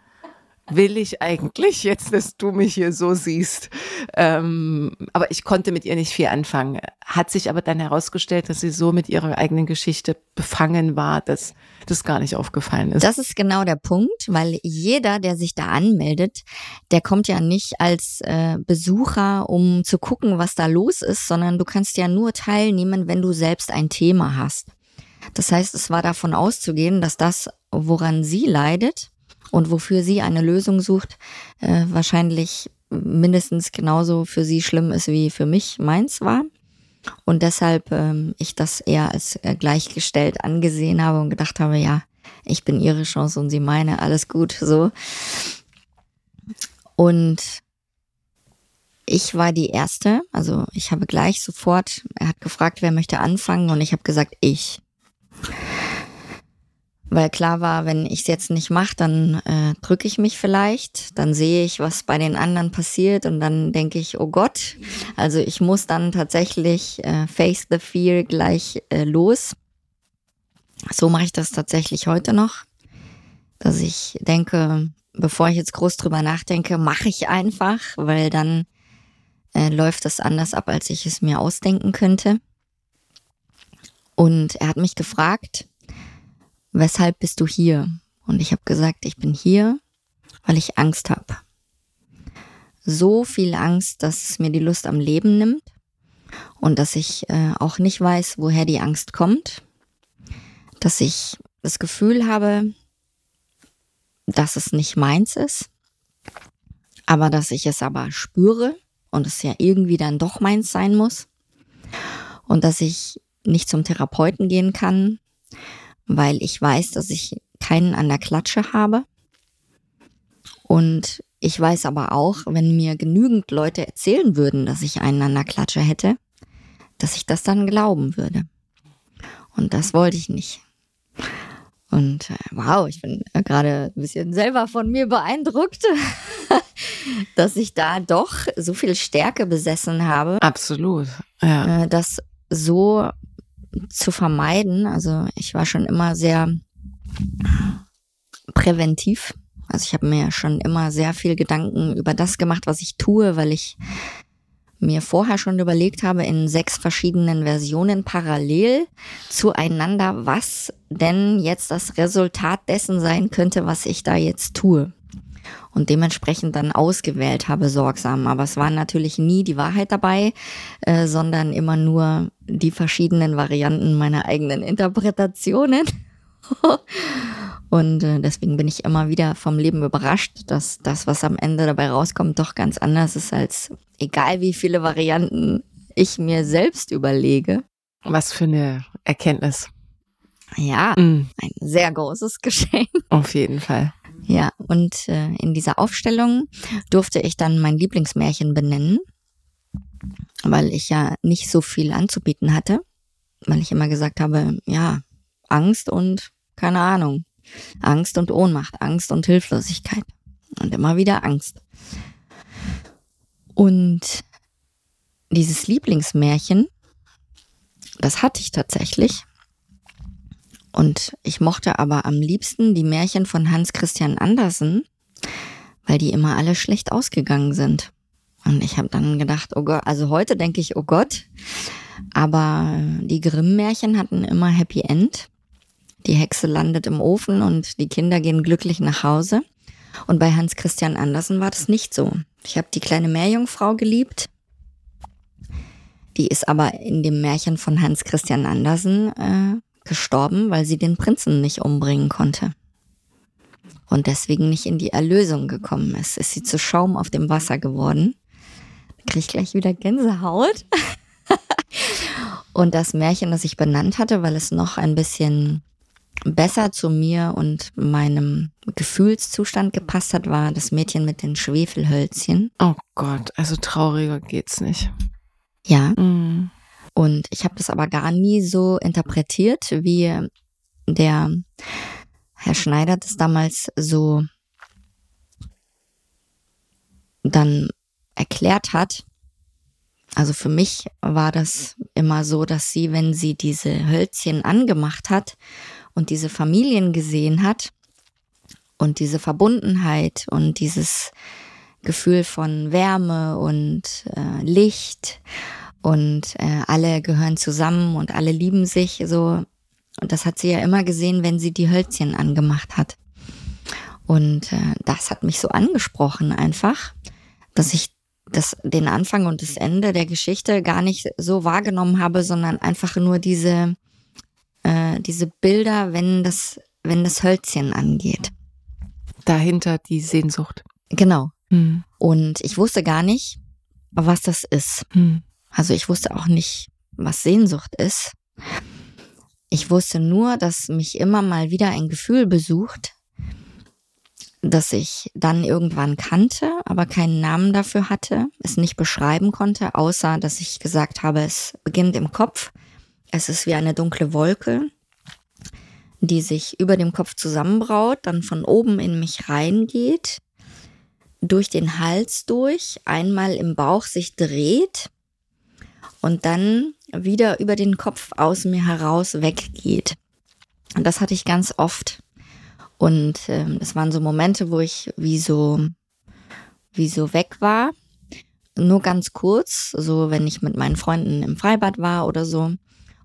will ich eigentlich jetzt, dass du mich hier so siehst? Ähm, aber ich konnte mit ihr nicht viel anfangen. Hat sich aber dann herausgestellt, dass sie so mit ihrer eigenen Geschichte befangen war, dass das gar nicht aufgefallen ist. Das ist genau der Punkt, weil jeder, der sich da anmeldet, der kommt ja nicht als äh, Besucher, um zu gucken, was da los ist, sondern du kannst ja nur teilnehmen, wenn du selbst ein Thema hast. Das heißt, es war davon auszugehen, dass das, woran sie leidet, und wofür sie eine Lösung sucht, äh, wahrscheinlich mindestens genauso für sie schlimm ist, wie für mich meins war. Und deshalb ähm, ich das eher als äh, gleichgestellt angesehen habe und gedacht habe, ja, ich bin ihre Chance und sie meine, alles gut, so. Und ich war die Erste, also ich habe gleich sofort, er hat gefragt, wer möchte anfangen und ich habe gesagt, ich. Weil klar war, wenn ich es jetzt nicht mache, dann äh, drücke ich mich vielleicht, dann sehe ich, was bei den anderen passiert und dann denke ich, oh Gott, also ich muss dann tatsächlich äh, face the fear gleich äh, los. So mache ich das tatsächlich heute noch, dass ich denke, bevor ich jetzt groß drüber nachdenke, mache ich einfach, weil dann äh, läuft das anders ab, als ich es mir ausdenken könnte. Und er hat mich gefragt, weshalb bist du hier? Und ich habe gesagt, ich bin hier, weil ich Angst habe. So viel Angst, dass es mir die Lust am Leben nimmt und dass ich äh, auch nicht weiß, woher die Angst kommt. Dass ich das Gefühl habe, dass es nicht meins ist, aber dass ich es aber spüre und es ja irgendwie dann doch meins sein muss. Und dass ich nicht zum Therapeuten gehen kann, weil ich weiß, dass ich keinen an der Klatsche habe. Und ich weiß aber auch, wenn mir genügend Leute erzählen würden, dass ich einen an der Klatsche hätte, dass ich das dann glauben würde. Und das wollte ich nicht. Und äh, wow, ich bin äh, gerade ein bisschen selber von mir beeindruckt, dass ich da doch so viel Stärke besessen habe. Absolut. Ja. Äh, das so zu vermeiden. Also ich war schon immer sehr präventiv. Also ich habe mir schon immer sehr viel Gedanken über das gemacht, was ich tue, weil ich mir vorher schon überlegt habe, in sechs verschiedenen Versionen parallel zueinander, was denn jetzt das Resultat dessen sein könnte, was ich da jetzt tue. Und dementsprechend dann ausgewählt habe, sorgsam. Aber es war natürlich nie die Wahrheit dabei, äh, sondern immer nur die verschiedenen Varianten meiner eigenen Interpretationen. Und äh, deswegen bin ich immer wieder vom Leben überrascht, dass das, was am Ende dabei rauskommt, doch ganz anders ist, als egal wie viele Varianten ich mir selbst überlege. Was für eine Erkenntnis. Ja, Mm, ein sehr großes Geschenk. auf jeden Fall. Ja, und äh, in dieser Aufstellung durfte ich dann mein Lieblingsmärchen benennen, weil ich ja nicht so viel anzubieten hatte, weil ich immer gesagt habe, ja, Angst und keine Ahnung, Angst und Ohnmacht, Angst und Hilflosigkeit und immer wieder Angst. Und dieses Lieblingsmärchen, das hatte ich tatsächlich. Und ich mochte aber am liebsten die Märchen von Hans Christian Andersen, weil die immer alle schlecht ausgegangen sind. Und ich habe dann gedacht, oh Gott, also heute denke ich, oh Gott, aber die Grimm-Märchen hatten immer Happy End. Die Hexe landet im Ofen und die Kinder gehen glücklich nach Hause. Und bei Hans Christian Andersen war das nicht so. Ich habe die kleine Meerjungfrau geliebt. Die ist aber in dem Märchen von Hans Christian Andersen äh, gestorben, weil sie den Prinzen nicht umbringen konnte. Und deswegen nicht in die Erlösung gekommen ist. Ist sie zu Schaum auf dem Wasser geworden. Kriege ich gleich wieder Gänsehaut. und das Märchen, das ich benannt hatte, weil es noch ein bisschen besser zu mir und meinem Gefühlszustand gepasst hat, war das Mädchen mit den Schwefelhölzchen. Oh Gott, also trauriger geht's nicht. Ja. Mm. Und ich habe das aber gar nie so interpretiert, wie der Herr Schneider das damals so dann erklärt hat. Also für mich war das immer so, dass sie, wenn sie diese Hölzchen angemacht hat und diese Familien gesehen hat und diese Verbundenheit und dieses Gefühl von Wärme und äh, Licht und äh, alle gehören zusammen und alle lieben sich so. Und das hat sie ja immer gesehen, wenn sie die Hölzchen angemacht hat. Und äh, das hat mich so angesprochen einfach, dass ich das, den Anfang und das Ende der Geschichte gar nicht so wahrgenommen habe, sondern einfach nur diese, äh, diese Bilder, wenn das, wenn das Hölzchen angeht. Dahinter die Sehnsucht. Genau. Mm. Und ich wusste gar nicht, was das ist. Mm. Also ich wusste auch nicht, was Sehnsucht ist. Ich wusste nur, dass mich immer mal wieder ein Gefühl besucht, das ich dann irgendwann kannte, aber keinen Namen dafür hatte, es nicht beschreiben konnte, außer dass ich gesagt habe, es beginnt im Kopf. Es ist wie eine dunkle Wolke, die sich über dem Kopf zusammenbraut, dann von oben in mich reingeht, durch den Hals durch, einmal im Bauch sich dreht und dann wieder über den Kopf aus mir heraus weggeht. Und das hatte ich ganz oft. Und ähm, es waren so Momente, wo ich wie so, wie so weg war. Nur ganz kurz, so wenn ich mit meinen Freunden im Freibad war oder so.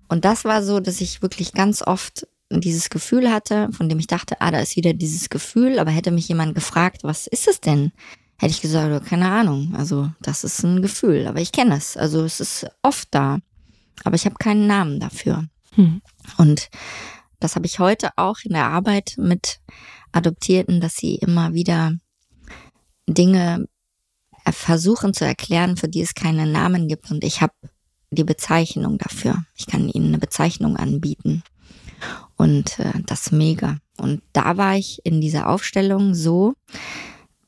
Und das war so, dass ich wirklich ganz oft dieses Gefühl hatte, von dem ich dachte, ah, da ist wieder dieses Gefühl, aber hätte mich jemand gefragt, was ist es denn? Hätte ich gesagt, keine Ahnung. Also, das ist ein Gefühl, aber ich kenne es. Also, es ist oft da. Aber ich habe keinen Namen dafür. Hm. Und das habe ich heute auch in der Arbeit mit Adoptierten, dass sie immer wieder Dinge versuchen zu erklären, für die es keine Namen gibt. Und ich habe die Bezeichnung dafür. Ich kann ihnen eine Bezeichnung anbieten. Und äh, das mega. Und da war ich in dieser Aufstellung so,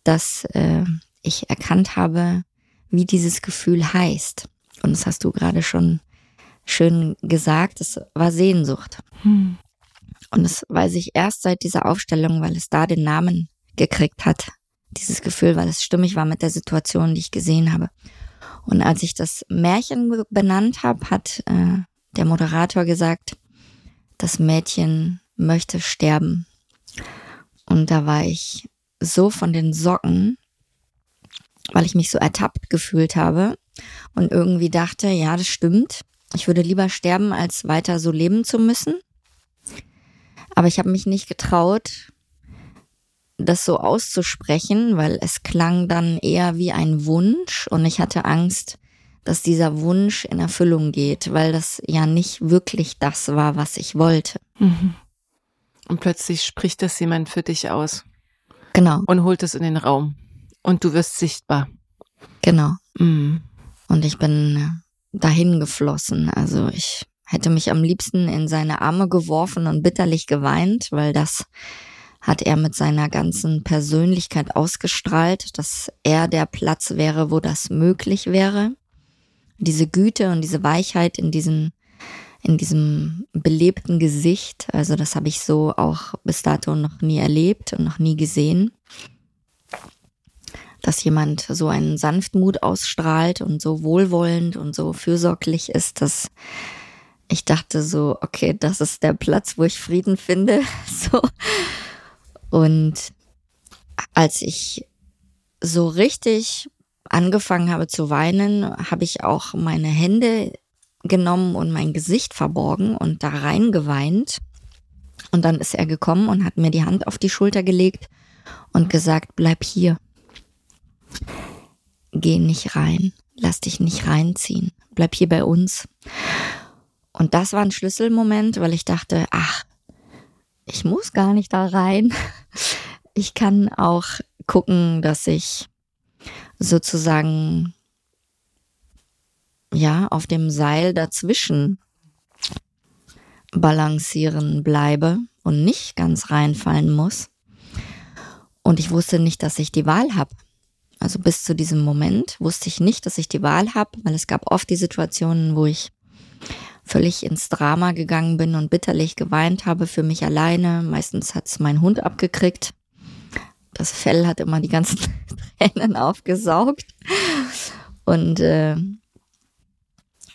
dass äh, ich erkannt habe, wie dieses Gefühl heißt. Und das hast du gerade schon schön gesagt, es war Sehnsucht. Hm. Und das weiß ich erst seit dieser Aufstellung, weil es da den Namen gekriegt hat. Dieses Gefühl, weil es stimmig war mit der Situation, die ich gesehen habe. Und als ich das Märchen benannt habe, hat äh, der Moderator gesagt, das Mädchen möchte sterben. Und da war ich so von den Socken, weil ich mich so ertappt gefühlt habe und irgendwie dachte, ja, das stimmt. Ich würde lieber sterben, als weiter so leben zu müssen. Aber ich habe mich nicht getraut, das so auszusprechen, weil es klang dann eher wie ein Wunsch und ich hatte Angst, dass dieser Wunsch in Erfüllung geht, weil das ja nicht wirklich das war, was ich wollte. Mhm. Und plötzlich spricht das jemand für dich aus. Genau. Und holt es in den Raum. Und du wirst sichtbar. Genau. Mhm. Und ich bin äh, dahin geflossen. Also ich hätte mich am liebsten in seine Arme geworfen und bitterlich geweint, weil das hat er mit seiner ganzen Persönlichkeit ausgestrahlt, dass er der Platz wäre, wo das möglich wäre. Diese Güte und diese Weichheit in diesem, in diesem belebten Gesicht, also das habe ich so auch bis dato noch nie erlebt und noch nie gesehen dass jemand so einen Sanftmut ausstrahlt und so wohlwollend und so fürsorglich ist, dass ich dachte so, okay, das ist der Platz, wo ich Frieden finde. So. Und als ich so richtig angefangen habe zu weinen, habe ich auch meine Hände genommen und mein Gesicht verborgen und da rein geweint. Und dann ist er gekommen und hat mir die Hand auf die Schulter gelegt und gesagt, bleib hier. Geh nicht rein, lass dich nicht reinziehen, bleib hier bei uns. Und das war ein Schlüsselmoment, weil ich dachte, ach, ich muss gar nicht da rein. Ich kann auch gucken, dass ich sozusagen ja auf dem Seil dazwischen balancieren bleibe und nicht ganz reinfallen muss. Und ich wusste nicht, dass ich die Wahl habe. Also bis zu diesem Moment wusste ich nicht, dass ich die Wahl habe, weil es gab oft die Situationen, wo ich völlig ins Drama gegangen bin und bitterlich geweint habe für mich alleine. Meistens hat es mein Hund abgekriegt. Das Fell hat immer die ganzen Tränen aufgesaugt. Und äh,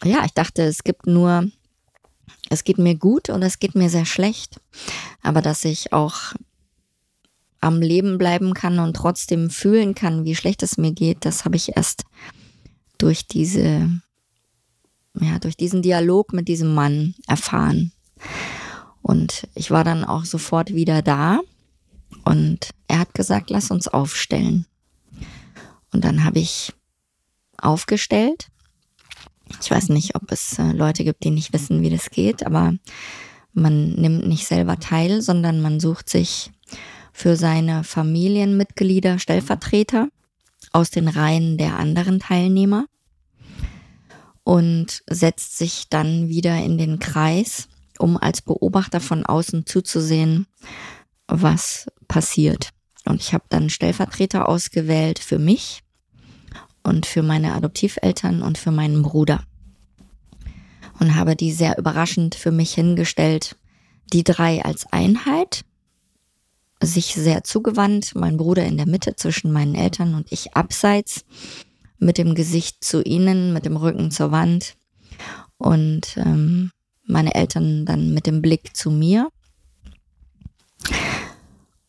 ja, ich dachte, es gibt nur, es geht mir gut und es geht mir sehr schlecht. Aber dass ich auch am Leben bleiben kann und trotzdem fühlen kann, wie schlecht es mir geht, das habe ich erst durch diese, ja, durch diesen Dialog mit diesem Mann erfahren. Und ich war dann auch sofort wieder da und er hat gesagt, lass uns aufstellen. Und dann habe ich aufgestellt. Ich weiß nicht, ob es äh, Leute gibt, die nicht wissen, wie das geht, aber man nimmt nicht selber teil, sondern man sucht sich für seine Familienmitglieder Stellvertreter aus den Reihen der anderen Teilnehmer und setzt sich dann wieder in den Kreis, um als Beobachter von außen zuzusehen, was passiert. Und ich habe dann Stellvertreter ausgewählt für mich und für meine Adoptiveltern und für meinen Bruder. Und habe die sehr überraschend für mich hingestellt, die drei als Einheit sich sehr zugewandt, mein Bruder in der Mitte zwischen meinen Eltern und ich abseits, mit dem Gesicht zu ihnen, mit dem Rücken zur Wand und ähm, meine Eltern dann mit dem Blick zu mir.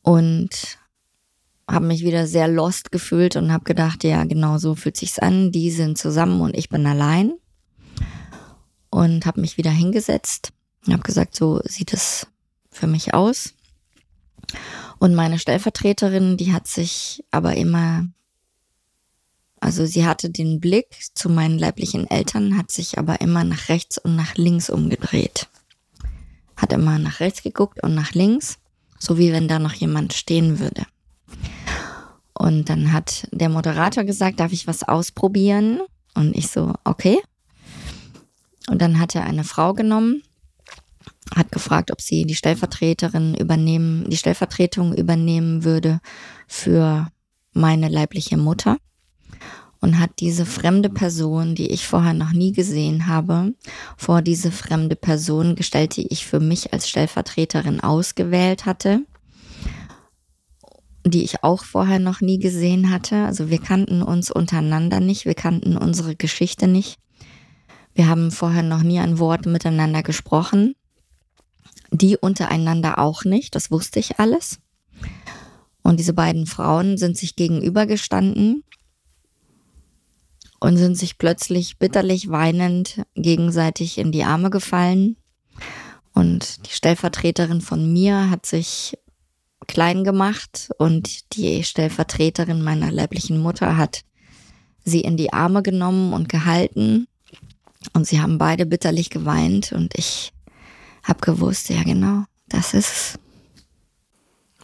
Und habe mich wieder sehr lost gefühlt und habe gedacht, ja, genau so fühlt sich's an. Die sind zusammen und ich bin allein. Und habe mich wieder hingesetzt und habe gesagt, so sieht es für mich aus. Und meine Stellvertreterin, die hat sich aber immer, also sie hatte den Blick zu meinen leiblichen Eltern, hat sich aber immer nach rechts und nach links umgedreht. Hat immer nach rechts geguckt und nach links, so wie wenn da noch jemand stehen würde. Und dann hat der Moderator gesagt, darf ich was ausprobieren? Und ich so, okay. Und dann hat er eine Frau genommen hat gefragt, ob sie die Stellvertreterin übernehmen, die Stellvertretung übernehmen würde für meine leibliche Mutter und hat diese fremde Person, die ich vorher noch nie gesehen habe, vor diese fremde Person gestellt, die ich für mich als Stellvertreterin ausgewählt hatte, die ich auch vorher noch nie gesehen hatte. Also wir kannten uns untereinander nicht, wir kannten unsere Geschichte nicht. Wir haben vorher noch nie ein Wort miteinander gesprochen. Die untereinander auch nicht, das wusste ich alles. Und diese beiden Frauen sind sich gegenübergestanden und sind sich plötzlich bitterlich weinend gegenseitig in die Arme gefallen. Und die Stellvertreterin von mir hat sich klein gemacht und die Stellvertreterin meiner leiblichen Mutter hat sie in die Arme genommen und gehalten. Und sie haben beide bitterlich geweint und ich habe gewusst, ja genau, das ist.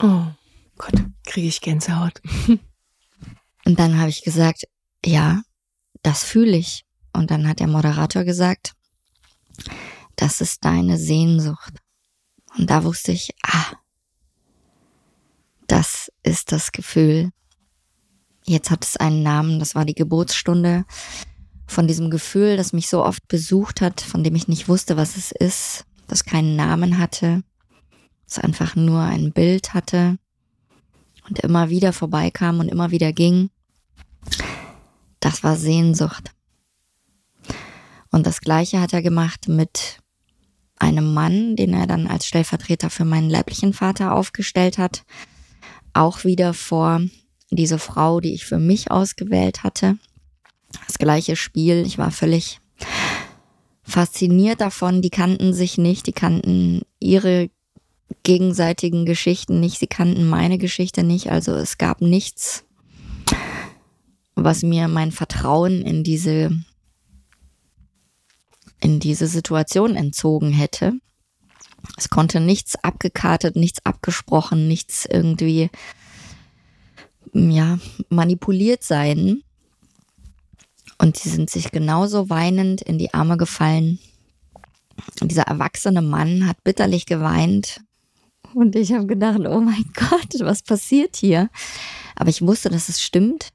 Oh Gott, kriege ich Gänsehaut. und dann habe ich gesagt, ja, das fühle ich. Und dann hat der Moderator gesagt, das ist deine Sehnsucht. Und da wusste ich, ah, das ist das Gefühl. Jetzt hat es einen Namen, das war die Geburtsstunde von diesem Gefühl, das mich so oft besucht hat, von dem ich nicht wusste, was es ist, das keinen Namen hatte, das einfach nur ein Bild hatte und immer wieder vorbeikam und immer wieder ging das war Sehnsucht. Und das gleiche hat er gemacht mit einem Mann, den er dann als Stellvertreter für meinen leiblichen Vater aufgestellt hat. Auch wieder vor diese Frau, die ich für mich ausgewählt hatte. Das gleiche Spiel. Ich war völlig fasziniert davon. Die kannten sich nicht, die kannten ihre gegenseitigen Geschichten nicht, sie kannten meine Geschichte nicht. Also es gab nichts, was mir mein Vertrauen in diese, in diese Situation entzogen hätte. Es konnte nichts abgekartet, nichts abgesprochen, nichts irgendwie, ja, manipuliert sein. Und sie sind sich genauso weinend in die Arme gefallen. Dieser erwachsene Mann hat bitterlich geweint. Und ich habe gedacht, oh mein Gott, was passiert hier? Aber ich wusste, dass es stimmt.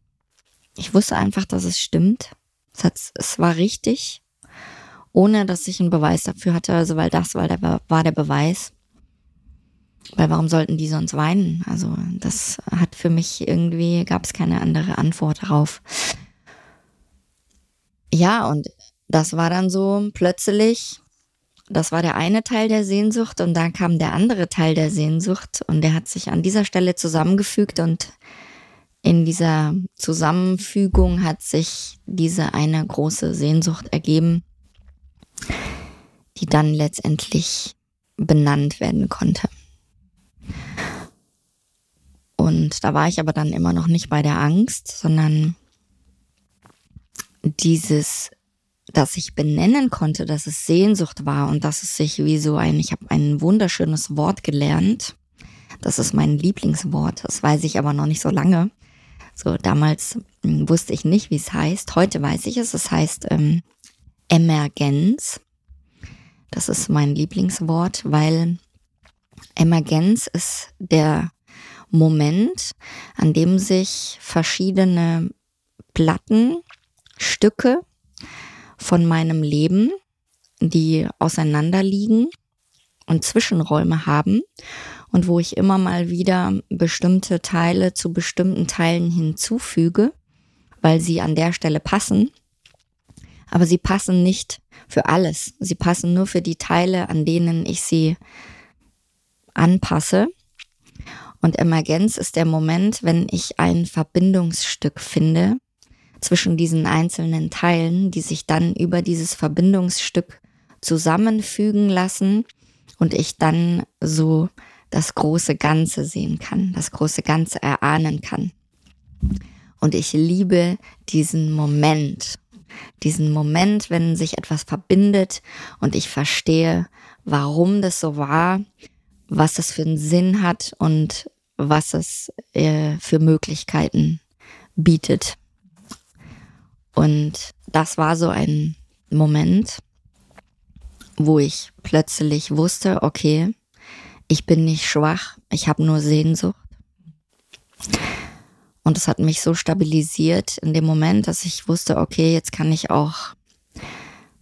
Ich wusste einfach, dass es stimmt. Es, hat, es war richtig, ohne dass ich einen Beweis dafür hatte. Also, weil das war der, war der Beweis. Weil warum sollten die sonst weinen? Also, das hat für mich irgendwie, gab es keine andere Antwort darauf. Ja, und das war dann so plötzlich, das war der eine Teil der Sehnsucht und dann kam der andere Teil der Sehnsucht und der hat sich an dieser Stelle zusammengefügt und in dieser Zusammenfügung hat sich diese eine große Sehnsucht ergeben, die dann letztendlich benannt werden konnte. Und da war ich aber dann immer noch nicht bei der Angst, sondern dieses, dass ich benennen konnte, dass es Sehnsucht war und dass es sich wie so ein, ich habe ein wunderschönes Wort gelernt. Das ist mein Lieblingswort, das weiß ich aber noch nicht so lange. So, damals hm, wusste ich nicht, wie es heißt. Heute weiß ich es. Es heißt ähm, Emergenz. Das ist mein Lieblingswort, weil Emergenz ist der Moment, an dem sich verschiedene Platten, Stücke von meinem Leben, die auseinanderliegen und Zwischenräume haben und wo ich immer mal wieder bestimmte Teile zu bestimmten Teilen hinzufüge, weil sie an der Stelle passen. Aber sie passen nicht für alles. Sie passen nur für die Teile, an denen ich sie anpasse. Und Emergenz ist der Moment, wenn ich ein Verbindungsstück finde zwischen diesen einzelnen Teilen, die sich dann über dieses Verbindungsstück zusammenfügen lassen und ich dann so das große Ganze sehen kann, das große Ganze erahnen kann. Und ich liebe diesen Moment, diesen Moment, wenn sich etwas verbindet und ich verstehe, warum das so war, was es für einen Sinn hat und was es äh, für Möglichkeiten bietet. Und das war so ein Moment. wo ich plötzlich wusste, okay, ich bin nicht schwach, ich habe nur Sehnsucht. Und es hat mich so stabilisiert in dem Moment, dass ich wusste, okay, jetzt kann ich auch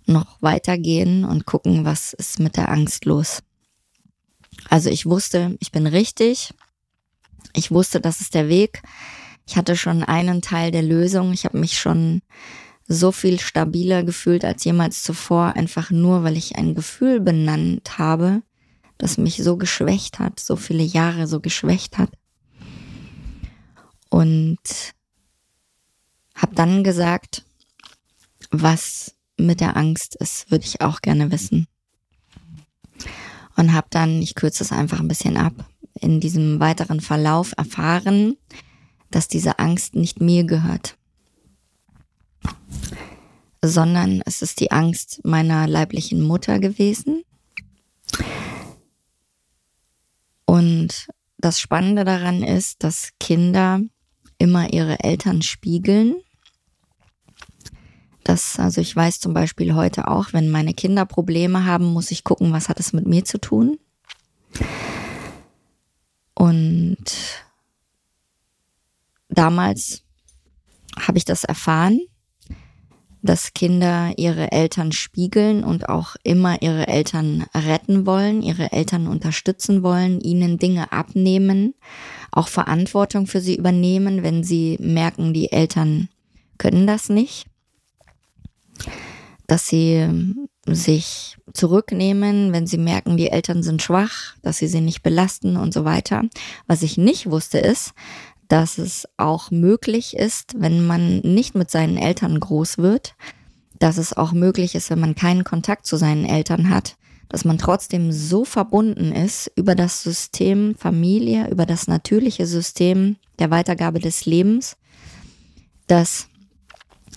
noch weitergehen und gucken, was ist mit der Angst los. Also ich wusste, ich bin richtig. Ich wusste, das ist der Weg. Ich hatte schon einen Teil der Lösung. Ich habe mich schon so viel stabiler gefühlt als jemals zuvor, einfach nur, weil ich ein Gefühl benannt habe, das mich so geschwächt hat, so viele Jahre so geschwächt hat. Und habe dann gesagt, was mit der Angst ist, würde ich auch gerne wissen. Und habe dann, ich kürze es einfach ein bisschen ab, in diesem weiteren Verlauf erfahren, dass diese Angst nicht mir gehört, sondern es ist die Angst meiner leiblichen Mutter gewesen. Und das Spannende daran ist, dass Kinder immer ihre Eltern spiegeln das, also ich weiß zum Beispiel heute auch, wenn meine Kinder Probleme haben, muss ich gucken, was hat es mit mir zu tun. Und damals habe ich das erfahren, dass Kinder ihre Eltern spiegeln und auch immer ihre Eltern retten wollen, ihre Eltern unterstützen wollen, ihnen Dinge abnehmen, auch Verantwortung für sie übernehmen, wenn sie merken, die Eltern können das nicht dass sie ähm, sich zurücknehmen, wenn sie merken, die Eltern sind schwach, dass sie sie nicht belasten und so weiter. Was ich nicht wusste ist, dass es auch möglich ist, wenn man nicht mit seinen Eltern groß wird, dass es auch möglich ist, wenn man keinen Kontakt zu seinen Eltern hat, dass man trotzdem so verbunden ist über das System Familie, über das natürliche System der Weitergabe des Lebens, dass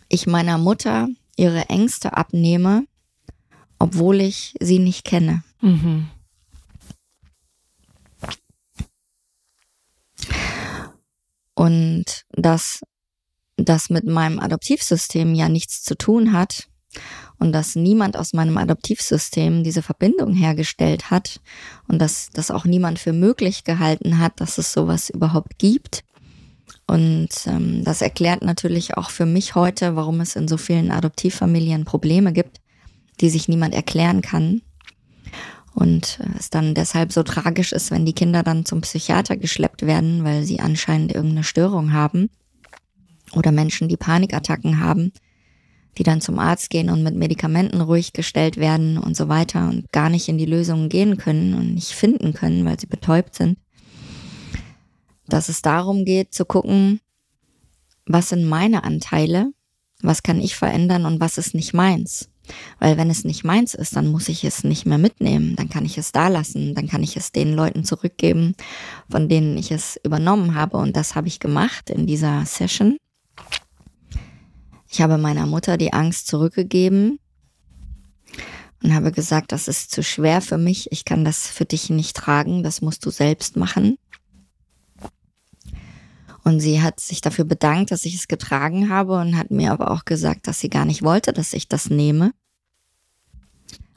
ich meiner Mutter ihre Ängste abnehme, obwohl ich sie nicht kenne. Mhm. Und dass das mit meinem Adoptivsystem ja nichts zu tun hat und dass niemand aus meinem Adoptivsystem diese Verbindung hergestellt hat und dass das auch niemand für möglich gehalten hat, dass es sowas überhaupt gibt, und ähm, das erklärt natürlich auch für mich heute, warum es in so vielen Adoptivfamilien Probleme gibt, die sich niemand erklären kann. Und äh, es dann deshalb so tragisch ist, wenn die Kinder dann zum Psychiater geschleppt werden, weil sie anscheinend irgendeine Störung haben. Oder Menschen, die Panikattacken haben, die dann zum Arzt gehen und mit Medikamenten ruhig gestellt werden und so weiter und gar nicht in die Lösungen gehen können und nicht finden können, weil sie betäubt sind dass es darum geht zu gucken, was sind meine Anteile, was kann ich verändern und was ist nicht meins. Weil wenn es nicht meins ist, dann muss ich es nicht mehr mitnehmen, dann kann ich es da lassen, dann kann ich es den Leuten zurückgeben, von denen ich es übernommen habe. Und das habe ich gemacht in dieser Session. Ich habe meiner Mutter die Angst zurückgegeben und habe gesagt, das ist zu schwer für mich, ich kann das für dich nicht tragen, das musst du selbst machen. Und sie hat sich dafür bedankt, dass ich es getragen habe und hat mir aber auch gesagt, dass sie gar nicht wollte, dass ich das nehme.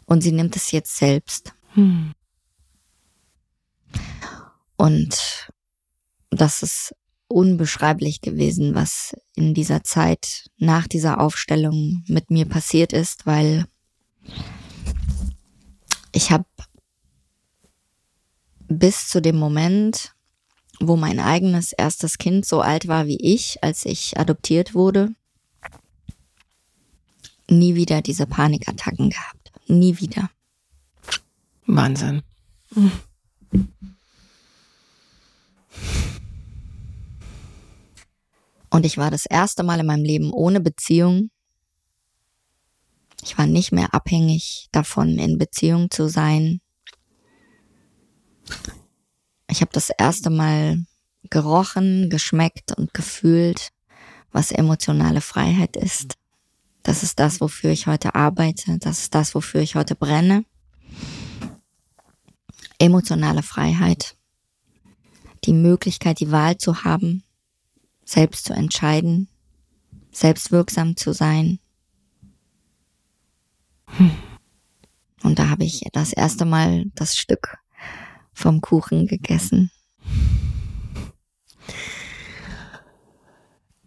Und sie nimmt es jetzt selbst. Hm. Und das ist unbeschreiblich gewesen, was in dieser Zeit nach dieser Aufstellung mit mir passiert ist, weil ich habe bis zu dem Moment, wo mein eigenes erstes Kind so alt war wie ich, als ich adoptiert wurde, nie wieder diese Panikattacken gehabt. Nie wieder. Wahnsinn. Und ich war das erste Mal in meinem Leben ohne Beziehung. Ich war nicht mehr abhängig davon, in Beziehung zu sein. Ich habe das erste Mal gerochen, geschmeckt und gefühlt, was emotionale Freiheit ist. Das ist das, wofür ich heute arbeite. Das ist das, wofür ich heute brenne. Emotionale Freiheit. Die Möglichkeit, die Wahl zu haben, selbst zu entscheiden, selbstwirksam zu sein. Hm. Und da habe ich das erste Mal das Stück vom Kuchen gegessen.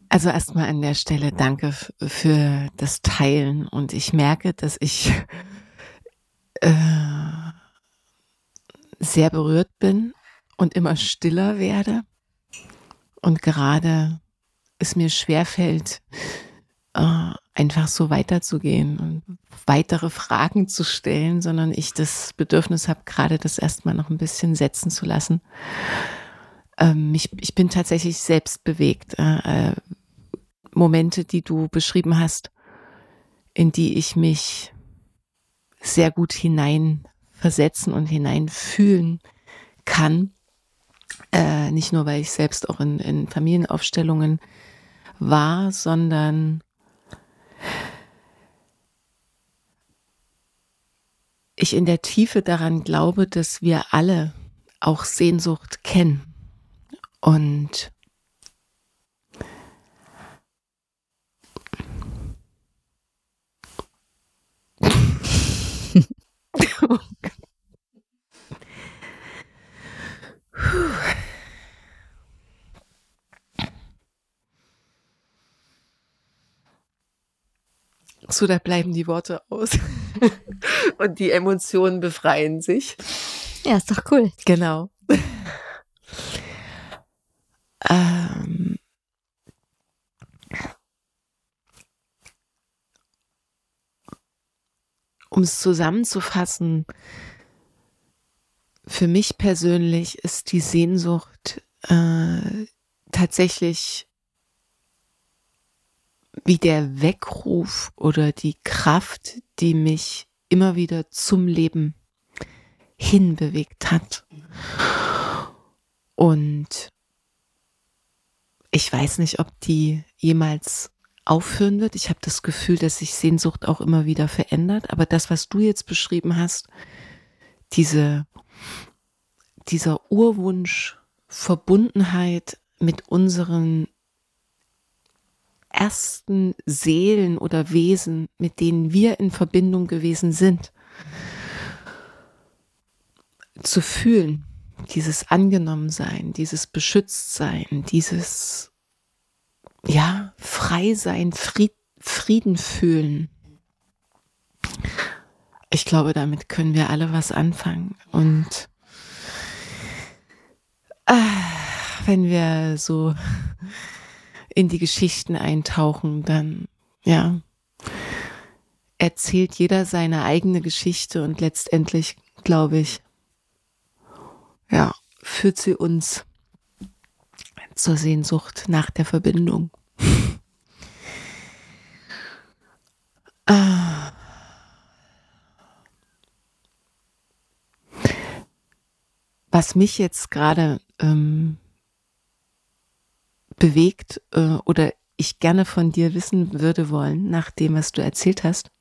Also erstmal an der Stelle danke für das Teilen und ich merke, dass ich äh, sehr berührt bin und immer stiller werde und gerade es mir schwerfällt, äh, einfach so weiterzugehen und weitere Fragen zu stellen, sondern ich das Bedürfnis habe, gerade das erstmal noch ein bisschen setzen zu lassen. Ähm, ich, ich bin tatsächlich selbst bewegt. Äh, äh Momente, die du beschrieben hast, in die ich mich sehr gut hineinversetzen und hineinfühlen kann. Äh, nicht nur, weil ich selbst auch in, in Familienaufstellungen war, sondern ich in der Tiefe daran glaube, dass wir alle auch Sehnsucht kennen. Und So, da bleiben die Worte aus. Und die Emotionen befreien sich. Ja, ist doch cool. Genau. ähm, um es zusammenzufassen, für mich persönlich ist die Sehnsucht äh, tatsächlich wie der Weckruf oder die Kraft, die mich immer wieder zum Leben hinbewegt hat. Und ich weiß nicht, ob die jemals aufhören wird. Ich habe das Gefühl, dass sich Sehnsucht auch immer wieder verändert. Aber das, was du jetzt beschrieben hast, diese, dieser Urwunsch, Verbundenheit mit unseren ersten Seelen oder Wesen, mit denen wir in Verbindung gewesen sind, zu fühlen, dieses Angenommensein, dieses Beschütztsein, dieses ja, frei sein, Fried, Frieden fühlen. Ich glaube, damit können wir alle was anfangen. Und äh, wenn wir so in die Geschichten eintauchen, dann, ja, erzählt jeder seine eigene Geschichte und letztendlich, glaube ich, ja, führt sie uns zur Sehnsucht nach der Verbindung. ah. Was mich jetzt gerade ähm, bewegt äh, oder ich gerne von dir wissen würde wollen, nach dem, was du erzählt hast,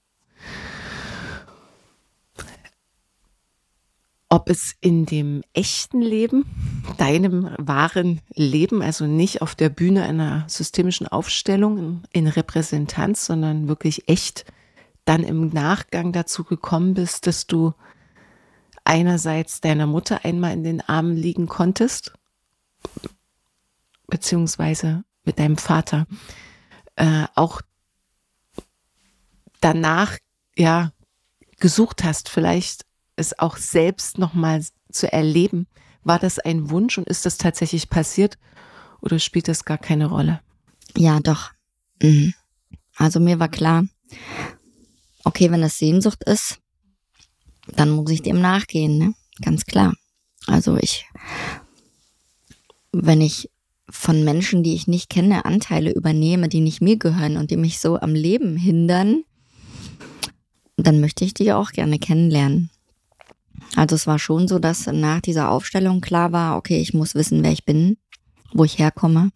ob es in dem echten Leben, deinem wahren Leben, also nicht auf der Bühne einer systemischen Aufstellung in, in Repräsentanz, sondern wirklich echt, dann im Nachgang dazu gekommen bist, dass du einerseits deiner Mutter einmal in den Armen liegen konntest, beziehungsweise mit deinem Vater, äh, auch danach ja gesucht hast, vielleicht es auch selbst nochmal zu erleben. War das ein Wunsch und ist das tatsächlich passiert oder spielt das gar keine Rolle? Ja, doch. Mhm. Also mir war klar, okay, wenn das Sehnsucht ist, dann muss ich dem nachgehen, ne? Ganz klar. Also ich, wenn ich von Menschen, die ich nicht kenne, Anteile übernehme, die nicht mir gehören und die mich so am Leben hindern, dann möchte ich die auch gerne kennenlernen. Also es war schon so, dass nach dieser Aufstellung klar war, okay, ich muss wissen, wer ich bin, wo ich herkomme,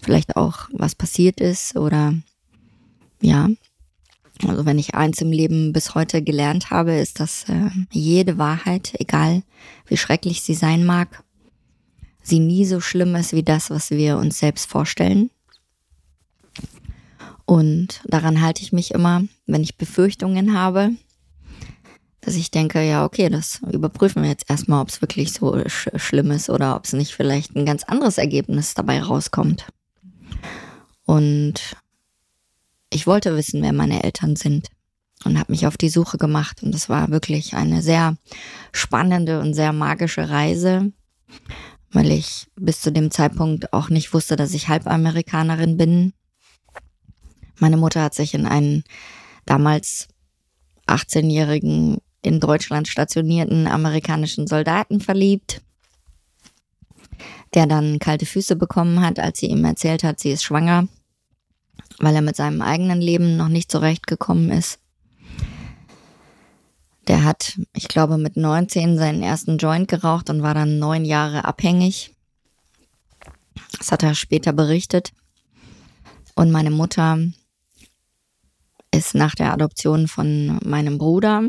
vielleicht auch, was passiert ist oder ja. Also wenn ich eins im Leben bis heute gelernt habe, ist, dass äh, jede Wahrheit, egal wie schrecklich sie sein mag, sie nie so schlimm ist wie das, was wir uns selbst vorstellen. Und daran halte ich mich immer, wenn ich Befürchtungen habe, dass ich denke, ja, okay, das überprüfen wir jetzt erstmal, ob es wirklich so sch schlimm ist oder ob es nicht vielleicht ein ganz anderes Ergebnis dabei rauskommt. Und ich wollte wissen, wer meine Eltern sind und habe mich auf die Suche gemacht. Und es war wirklich eine sehr spannende und sehr magische Reise, weil ich bis zu dem Zeitpunkt auch nicht wusste, dass ich Halbamerikanerin bin. Meine Mutter hat sich in einen damals 18-jährigen in Deutschland stationierten amerikanischen Soldaten verliebt, der dann kalte Füße bekommen hat, als sie ihm erzählt hat, sie ist schwanger, weil er mit seinem eigenen Leben noch nicht zurechtgekommen ist. Der hat, ich glaube, mit 19 seinen ersten Joint geraucht und war dann neun Jahre abhängig. Das hat er später berichtet. Und meine Mutter ist nach der Adoption von meinem Bruder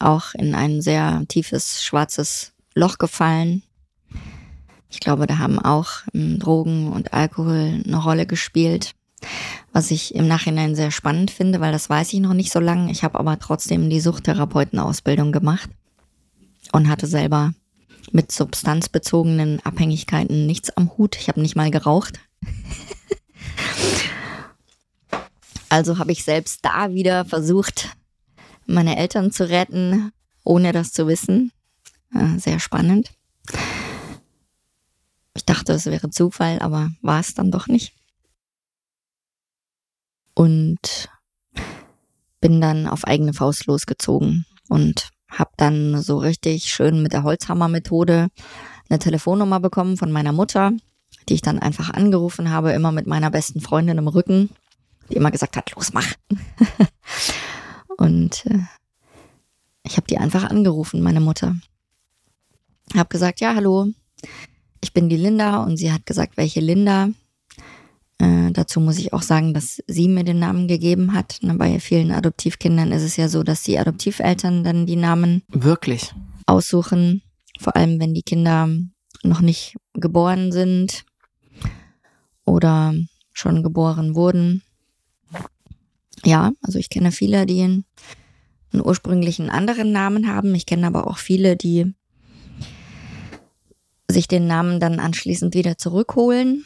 auch in ein sehr tiefes schwarzes Loch gefallen. Ich glaube, da haben auch hm, Drogen und Alkohol eine Rolle gespielt, was ich im Nachhinein sehr spannend finde, weil das weiß ich noch nicht so lange. Ich habe aber trotzdem die Suchttherapeutenausbildung gemacht und hatte selber mit substanzbezogenen Abhängigkeiten nichts am Hut. Ich habe nicht mal geraucht. Also habe ich selbst da wieder versucht, meine Eltern zu retten, ohne das zu wissen. Sehr spannend. Ich dachte, es wäre Zufall, aber war es dann doch nicht. Und bin dann auf eigene Faust losgezogen und habe dann so richtig schön mit der Holzhammer-Methode eine Telefonnummer bekommen von meiner Mutter, die ich dann einfach angerufen habe, immer mit meiner besten Freundin im Rücken die immer gesagt hat, los, mach. und äh, ich habe die einfach angerufen, meine Mutter. Hab gesagt, ja, hallo, ich bin die Linda und sie hat gesagt, welche Linda. Äh, dazu muss ich auch sagen, dass sie mir den Namen gegeben hat. Na, bei vielen Adoptivkindern ist es ja so, dass die Adoptiveltern dann die Namen wirklich aussuchen, vor allem wenn die Kinder noch nicht geboren sind oder schon geboren wurden. Ja, also ich kenne viele, die einen, einen ursprünglichen anderen Namen haben. Ich kenne aber auch viele, die sich den Namen dann anschließend wieder zurückholen.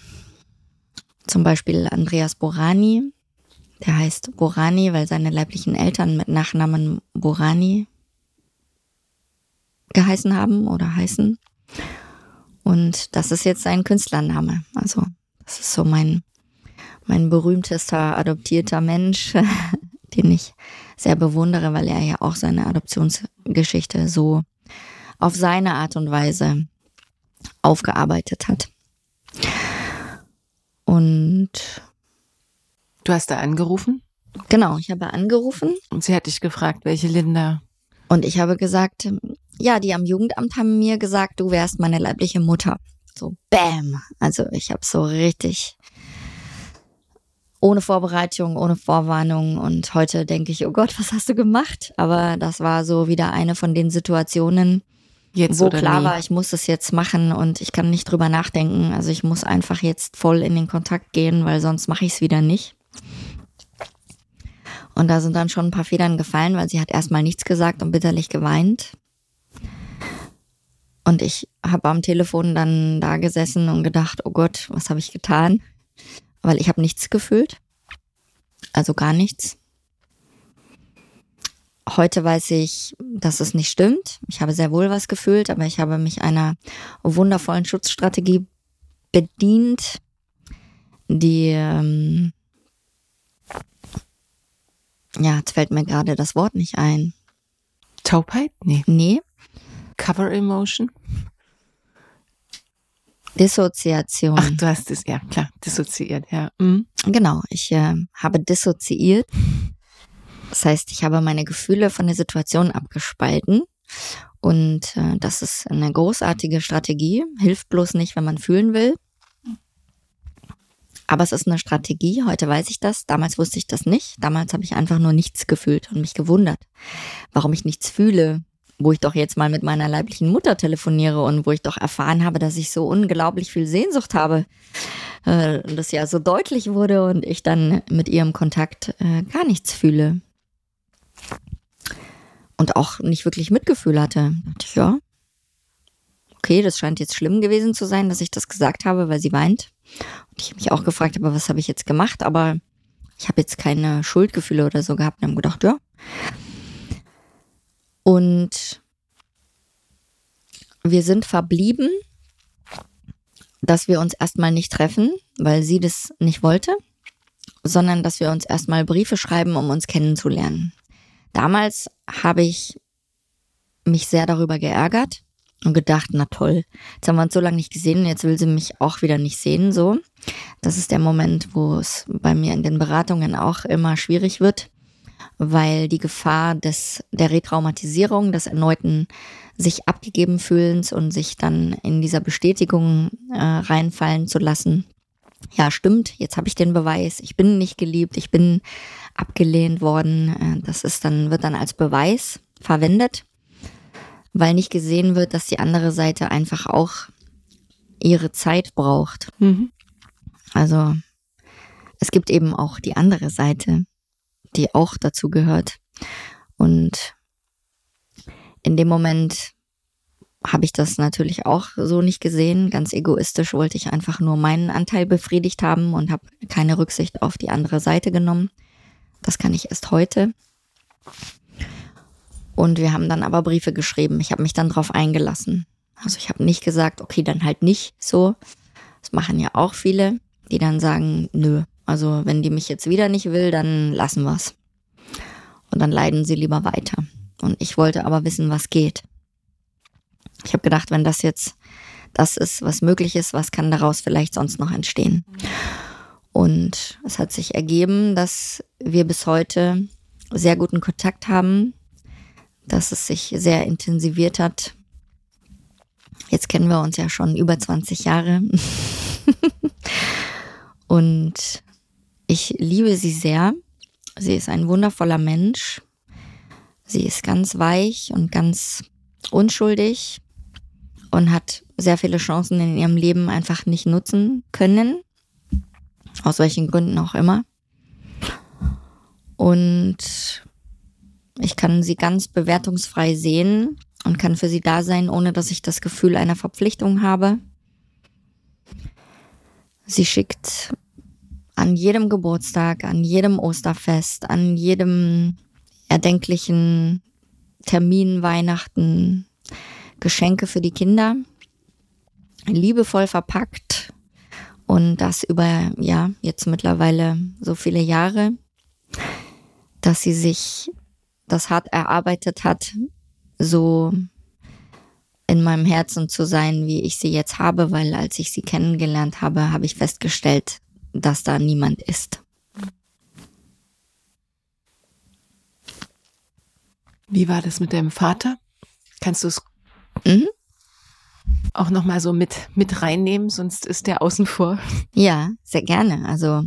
Zum Beispiel Andreas Borani. Der heißt Borani, weil seine leiblichen Eltern mit Nachnamen Borani geheißen haben oder heißen. Und das ist jetzt sein Künstlername. Also das ist so mein mein berühmtester adoptierter Mensch, den ich sehr bewundere, weil er ja auch seine Adoptionsgeschichte so auf seine Art und Weise aufgearbeitet hat. Und du hast da angerufen? Genau, ich habe angerufen. Und sie hat dich gefragt, welche Linda? Und ich habe gesagt, ja, die am Jugendamt haben mir gesagt, du wärst meine leibliche Mutter. So, bam. Also ich habe so richtig ohne Vorbereitung, ohne Vorwarnung. Und heute denke ich, oh Gott, was hast du gemacht? Aber das war so wieder eine von den Situationen, jetzt wo klar nie. war, ich muss es jetzt machen und ich kann nicht drüber nachdenken. Also ich muss einfach jetzt voll in den Kontakt gehen, weil sonst mache ich es wieder nicht. Und da sind dann schon ein paar Federn gefallen, weil sie hat erstmal nichts gesagt und bitterlich geweint. Und ich habe am Telefon dann da gesessen und gedacht, oh Gott, was habe ich getan? weil ich habe nichts gefühlt. Also gar nichts. Heute weiß ich, dass es nicht stimmt. Ich habe sehr wohl was gefühlt, aber ich habe mich einer wundervollen Schutzstrategie bedient, die, ähm, ja, jetzt fällt mir gerade das Wort nicht ein. Taubheit? Nee. Nee. Cover Emotion? Dissoziation. Ach, du hast es, ja, klar, dissoziiert, ja. Mhm. Genau, ich äh, habe dissoziiert. Das heißt, ich habe meine Gefühle von der Situation abgespalten. Und äh, das ist eine großartige Strategie. Hilft bloß nicht, wenn man fühlen will. Aber es ist eine Strategie. Heute weiß ich das. Damals wusste ich das nicht. Damals habe ich einfach nur nichts gefühlt und mich gewundert, warum ich nichts fühle, wo ich doch jetzt mal mit meiner leiblichen Mutter telefoniere und wo ich doch erfahren habe, dass ich so unglaublich viel Sehnsucht habe, äh, das ja so deutlich wurde und ich dann mit ihrem Kontakt äh, gar nichts fühle. Und auch nicht wirklich Mitgefühl hatte. Da dachte ich, ja, okay, das scheint jetzt schlimm gewesen zu sein, dass ich das gesagt habe, weil sie weint. Und ich mich auch gefragt habe, was habe ich jetzt gemacht, aber ich habe jetzt keine Schuldgefühle oder so gehabt und habe gedacht, ja. Und wir sind verblieben, dass wir uns erstmal nicht treffen, weil sie das nicht wollte, sondern dass wir uns erstmal Briefe schreiben, um uns kennenzulernen. Damals habe ich mich sehr darüber geärgert und gedacht, na toll, jetzt haben wir uns so lange nicht gesehen, jetzt will sie mich auch wieder nicht sehen, so. Das ist der Moment, wo es bei mir in den Beratungen auch immer schwierig wird, weil die Gefahr des, der Retraumatisierung, des erneuten sich abgegeben fühlens und sich dann in dieser Bestätigung äh, reinfallen zu lassen. Ja, stimmt, jetzt habe ich den Beweis, ich bin nicht geliebt, ich bin abgelehnt worden. Äh, das ist dann, wird dann als Beweis verwendet weil nicht gesehen wird, dass die andere Seite einfach auch ihre Zeit braucht. Mhm. Also es gibt eben auch die andere Seite, die auch dazu gehört. Und in dem Moment habe ich das natürlich auch so nicht gesehen. Ganz egoistisch wollte ich einfach nur meinen Anteil befriedigt haben und habe keine Rücksicht auf die andere Seite genommen. Das kann ich erst heute. Und wir haben dann aber Briefe geschrieben. Ich habe mich dann drauf eingelassen. Also ich habe nicht gesagt, okay, dann halt nicht so. Das machen ja auch viele, die dann sagen, nö, also wenn die mich jetzt wieder nicht will, dann lassen wir's. Und dann leiden sie lieber weiter. Und ich wollte aber wissen, was geht. Ich habe gedacht, wenn das jetzt das ist, was möglich ist, was kann daraus vielleicht sonst noch entstehen? Und es hat sich ergeben, dass wir bis heute sehr guten Kontakt haben dass es sich sehr intensiviert hat. Jetzt kennen wir uns ja schon über 20 Jahre. und ich liebe sie sehr. Sie ist ein wundervoller Mensch. Sie ist ganz weich und ganz unschuldig und hat sehr viele Chancen in ihrem Leben einfach nicht nutzen können. Aus welchen Gründen auch immer. Und ich kann sie ganz bewertungsfrei sehen und kann für sie da sein, ohne dass ich das Gefühl einer Verpflichtung habe. Sie schickt an jedem Geburtstag, an jedem Osterfest, an jedem erdenklichen Termin, Weihnachten, Geschenke für die Kinder, liebevoll verpackt und das über, ja, jetzt mittlerweile so viele Jahre, dass sie sich das hart erarbeitet hat, so in meinem Herzen zu sein, wie ich sie jetzt habe, weil als ich sie kennengelernt habe, habe ich festgestellt, dass da niemand ist. Wie war das mit deinem Vater? Kannst du es mhm. auch noch mal so mit mit reinnehmen, sonst ist der außen vor. Ja, sehr gerne. Also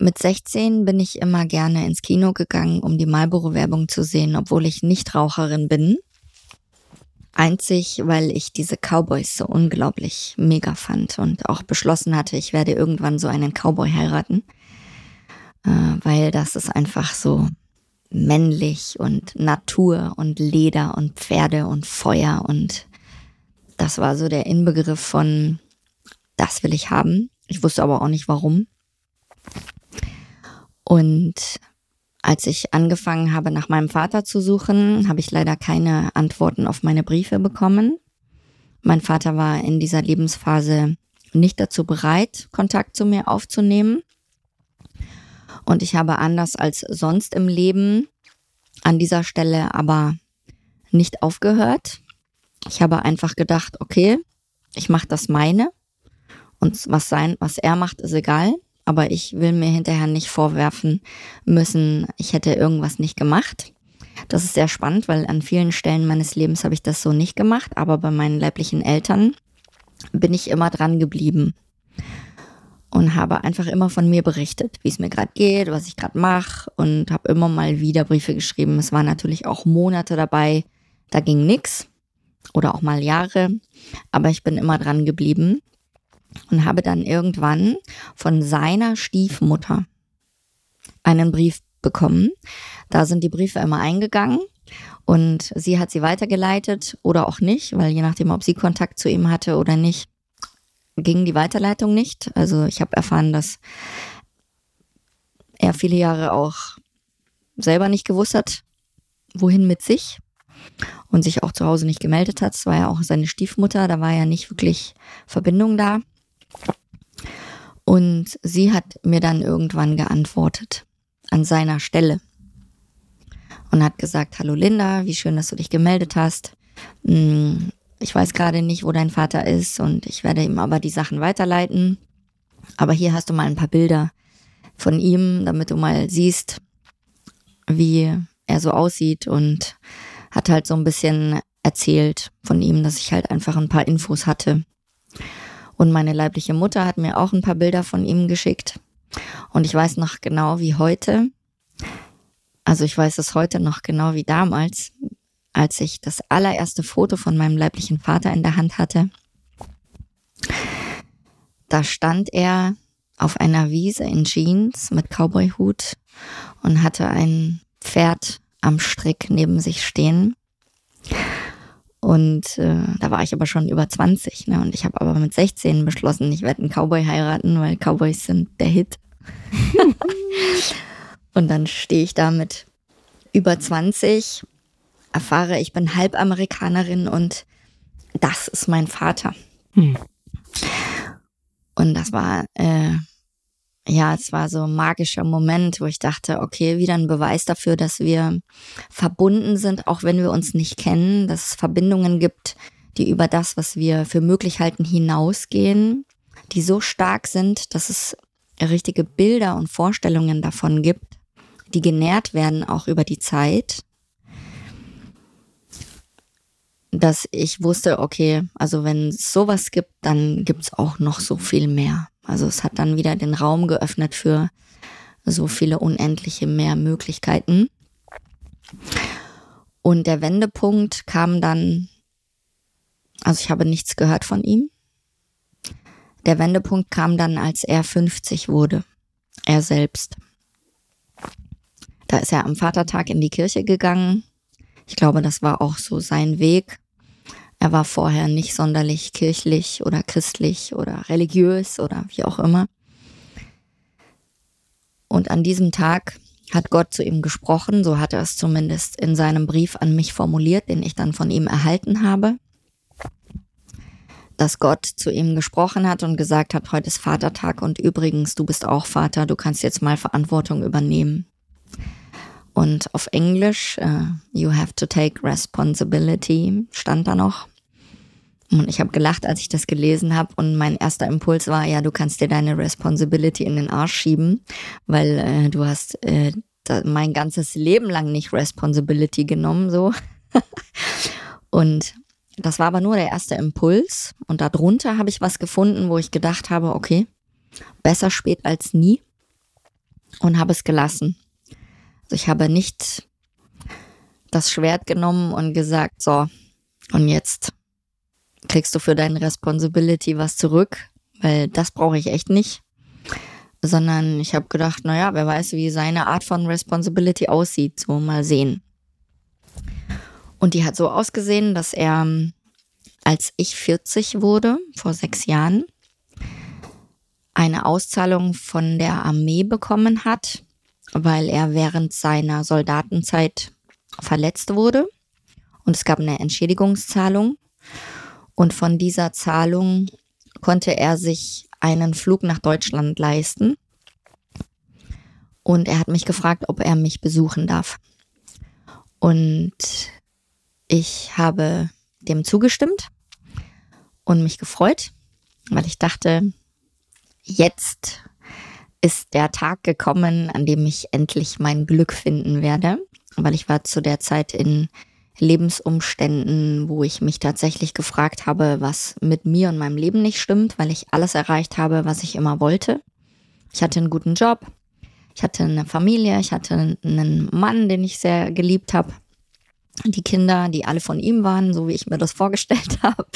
mit 16 bin ich immer gerne ins Kino gegangen, um die Marlboro-Werbung zu sehen, obwohl ich nicht Raucherin bin. Einzig, weil ich diese Cowboys so unglaublich mega fand und auch beschlossen hatte, ich werde irgendwann so einen Cowboy heiraten, äh, weil das ist einfach so männlich und Natur und Leder und Pferde und Feuer und das war so der Inbegriff von, das will ich haben. Ich wusste aber auch nicht warum. Und als ich angefangen habe, nach meinem Vater zu suchen, habe ich leider keine Antworten auf meine Briefe bekommen. Mein Vater war in dieser Lebensphase nicht dazu bereit, Kontakt zu mir aufzunehmen. Und ich habe anders als sonst im Leben an dieser Stelle aber nicht aufgehört. Ich habe einfach gedacht, okay, ich mache das meine und was sein, was er macht, ist egal aber ich will mir hinterher nicht vorwerfen müssen, ich hätte irgendwas nicht gemacht. Das ist sehr spannend, weil an vielen Stellen meines Lebens habe ich das so nicht gemacht, aber bei meinen leiblichen Eltern bin ich immer dran geblieben und habe einfach immer von mir berichtet, wie es mir gerade geht, was ich gerade mache und habe immer mal wieder Briefe geschrieben. Es waren natürlich auch Monate dabei, da ging nichts oder auch mal Jahre, aber ich bin immer dran geblieben und habe dann irgendwann von seiner Stiefmutter einen Brief bekommen. Da sind die Briefe immer eingegangen und sie hat sie weitergeleitet oder auch nicht, weil je nachdem, ob sie Kontakt zu ihm hatte oder nicht, ging die Weiterleitung nicht. Also ich habe erfahren, dass er viele Jahre auch selber nicht gewusst hat, wohin mit sich und sich auch zu Hause nicht gemeldet hat. Es war ja auch seine Stiefmutter, da war ja nicht wirklich Verbindung da. Und sie hat mir dann irgendwann geantwortet an seiner Stelle und hat gesagt, hallo Linda, wie schön, dass du dich gemeldet hast. Ich weiß gerade nicht, wo dein Vater ist und ich werde ihm aber die Sachen weiterleiten. Aber hier hast du mal ein paar Bilder von ihm, damit du mal siehst, wie er so aussieht und hat halt so ein bisschen erzählt von ihm, dass ich halt einfach ein paar Infos hatte. Und meine leibliche Mutter hat mir auch ein paar Bilder von ihm geschickt. Und ich weiß noch genau wie heute, also ich weiß es heute noch genau wie damals, als ich das allererste Foto von meinem leiblichen Vater in der Hand hatte. Da stand er auf einer Wiese in Jeans mit Cowboyhut und hatte ein Pferd am Strick neben sich stehen. Und äh, da war ich aber schon über 20, ne? Und ich habe aber mit 16 beschlossen, ich werde einen Cowboy heiraten, weil Cowboys sind der Hit. und dann stehe ich da mit über 20, erfahre, ich bin Halbamerikanerin und das ist mein Vater. Hm. Und das war äh, ja, es war so ein magischer Moment, wo ich dachte, okay, wieder ein Beweis dafür, dass wir verbunden sind, auch wenn wir uns nicht kennen, dass es Verbindungen gibt, die über das, was wir für möglich halten, hinausgehen, die so stark sind, dass es richtige Bilder und Vorstellungen davon gibt, die genährt werden auch über die Zeit, dass ich wusste, okay, also wenn es sowas gibt, dann gibt es auch noch so viel mehr. Also es hat dann wieder den Raum geöffnet für so viele unendliche mehr Möglichkeiten. Und der Wendepunkt kam dann, also ich habe nichts gehört von ihm. Der Wendepunkt kam dann, als er 50 wurde. Er selbst. Da ist er am Vatertag in die Kirche gegangen. Ich glaube, das war auch so sein Weg. Er war vorher nicht sonderlich kirchlich oder christlich oder religiös oder wie auch immer. Und an diesem Tag hat Gott zu ihm gesprochen, so hat er es zumindest in seinem Brief an mich formuliert, den ich dann von ihm erhalten habe, dass Gott zu ihm gesprochen hat und gesagt hat, heute ist Vatertag und übrigens, du bist auch Vater, du kannst jetzt mal Verantwortung übernehmen. Und auf Englisch, uh, you have to take responsibility, stand da noch. Und ich habe gelacht, als ich das gelesen habe. Und mein erster Impuls war, ja, du kannst dir deine Responsibility in den Arsch schieben, weil äh, du hast äh, da, mein ganzes Leben lang nicht Responsibility genommen, so. und das war aber nur der erste Impuls. Und darunter habe ich was gefunden, wo ich gedacht habe, okay, besser spät als nie. Und habe es gelassen. Ich habe nicht das Schwert genommen und gesagt, so, und jetzt kriegst du für deine Responsibility was zurück, weil das brauche ich echt nicht. Sondern ich habe gedacht, naja, wer weiß, wie seine Art von Responsibility aussieht, so mal sehen. Und die hat so ausgesehen, dass er, als ich 40 wurde, vor sechs Jahren, eine Auszahlung von der Armee bekommen hat, weil er während seiner Soldatenzeit verletzt wurde. Und es gab eine Entschädigungszahlung. Und von dieser Zahlung konnte er sich einen Flug nach Deutschland leisten. Und er hat mich gefragt, ob er mich besuchen darf. Und ich habe dem zugestimmt und mich gefreut, weil ich dachte, jetzt ist der Tag gekommen, an dem ich endlich mein Glück finden werde, weil ich war zu der Zeit in Lebensumständen, wo ich mich tatsächlich gefragt habe, was mit mir und meinem Leben nicht stimmt, weil ich alles erreicht habe, was ich immer wollte. Ich hatte einen guten Job, ich hatte eine Familie, ich hatte einen Mann, den ich sehr geliebt habe. Die Kinder, die alle von ihm waren, so wie ich mir das vorgestellt habe.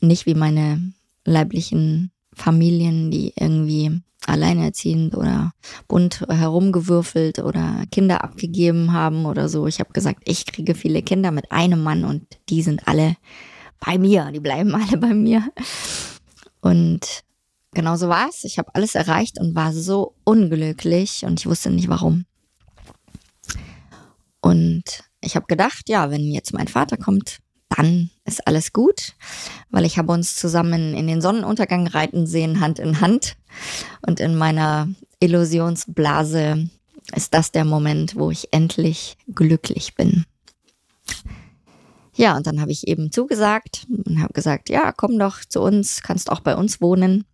Nicht wie meine leiblichen Familien, die irgendwie alleinerziehend oder bunt herumgewürfelt oder Kinder abgegeben haben oder so. Ich habe gesagt, ich kriege viele Kinder mit einem Mann und die sind alle bei mir, die bleiben alle bei mir. Und genau so war es. Ich habe alles erreicht und war so unglücklich und ich wusste nicht warum. Und ich habe gedacht, ja, wenn jetzt mein Vater kommt, dann ist alles gut, weil ich habe uns zusammen in den Sonnenuntergang reiten sehen, Hand in Hand. Und in meiner Illusionsblase ist das der Moment, wo ich endlich glücklich bin. Ja, und dann habe ich eben zugesagt und habe gesagt, ja, komm doch zu uns, kannst auch bei uns wohnen.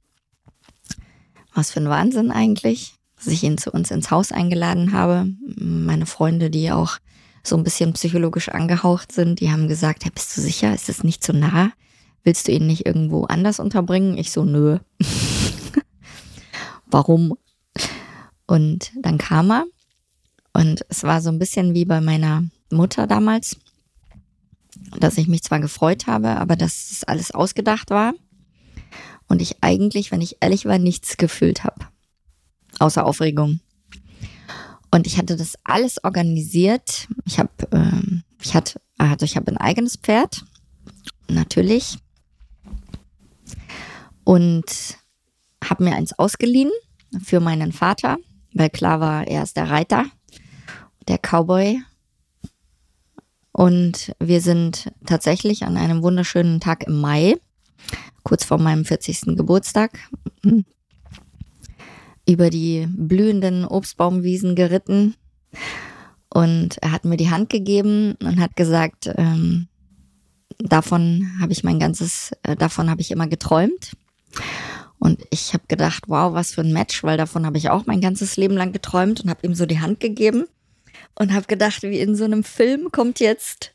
Was für ein Wahnsinn eigentlich, dass ich ihn zu uns ins Haus eingeladen habe. Meine Freunde, die auch so ein bisschen psychologisch angehaucht sind, die haben gesagt, hey, bist du sicher, ist es nicht zu nah? Willst du ihn nicht irgendwo anders unterbringen? Ich so, nö. Warum? Und dann kam er und es war so ein bisschen wie bei meiner Mutter damals, dass ich mich zwar gefreut habe, aber dass es alles ausgedacht war und ich eigentlich, wenn ich ehrlich war, nichts gefühlt habe. Außer Aufregung. Und ich hatte das alles organisiert. Ich habe, ähm, ich hatte, also ich habe ein eigenes Pferd, natürlich, und habe mir eins ausgeliehen für meinen Vater, weil klar war, er ist der Reiter, der Cowboy. Und wir sind tatsächlich an einem wunderschönen Tag im Mai, kurz vor meinem 40. Geburtstag, über die blühenden Obstbaumwiesen geritten. Und er hat mir die Hand gegeben und hat gesagt, ähm, davon habe ich mein ganzes, äh, davon habe ich immer geträumt. Und ich habe gedacht, wow, was für ein Match, weil davon habe ich auch mein ganzes Leben lang geträumt und habe ihm so die Hand gegeben und habe gedacht, wie in so einem Film kommt jetzt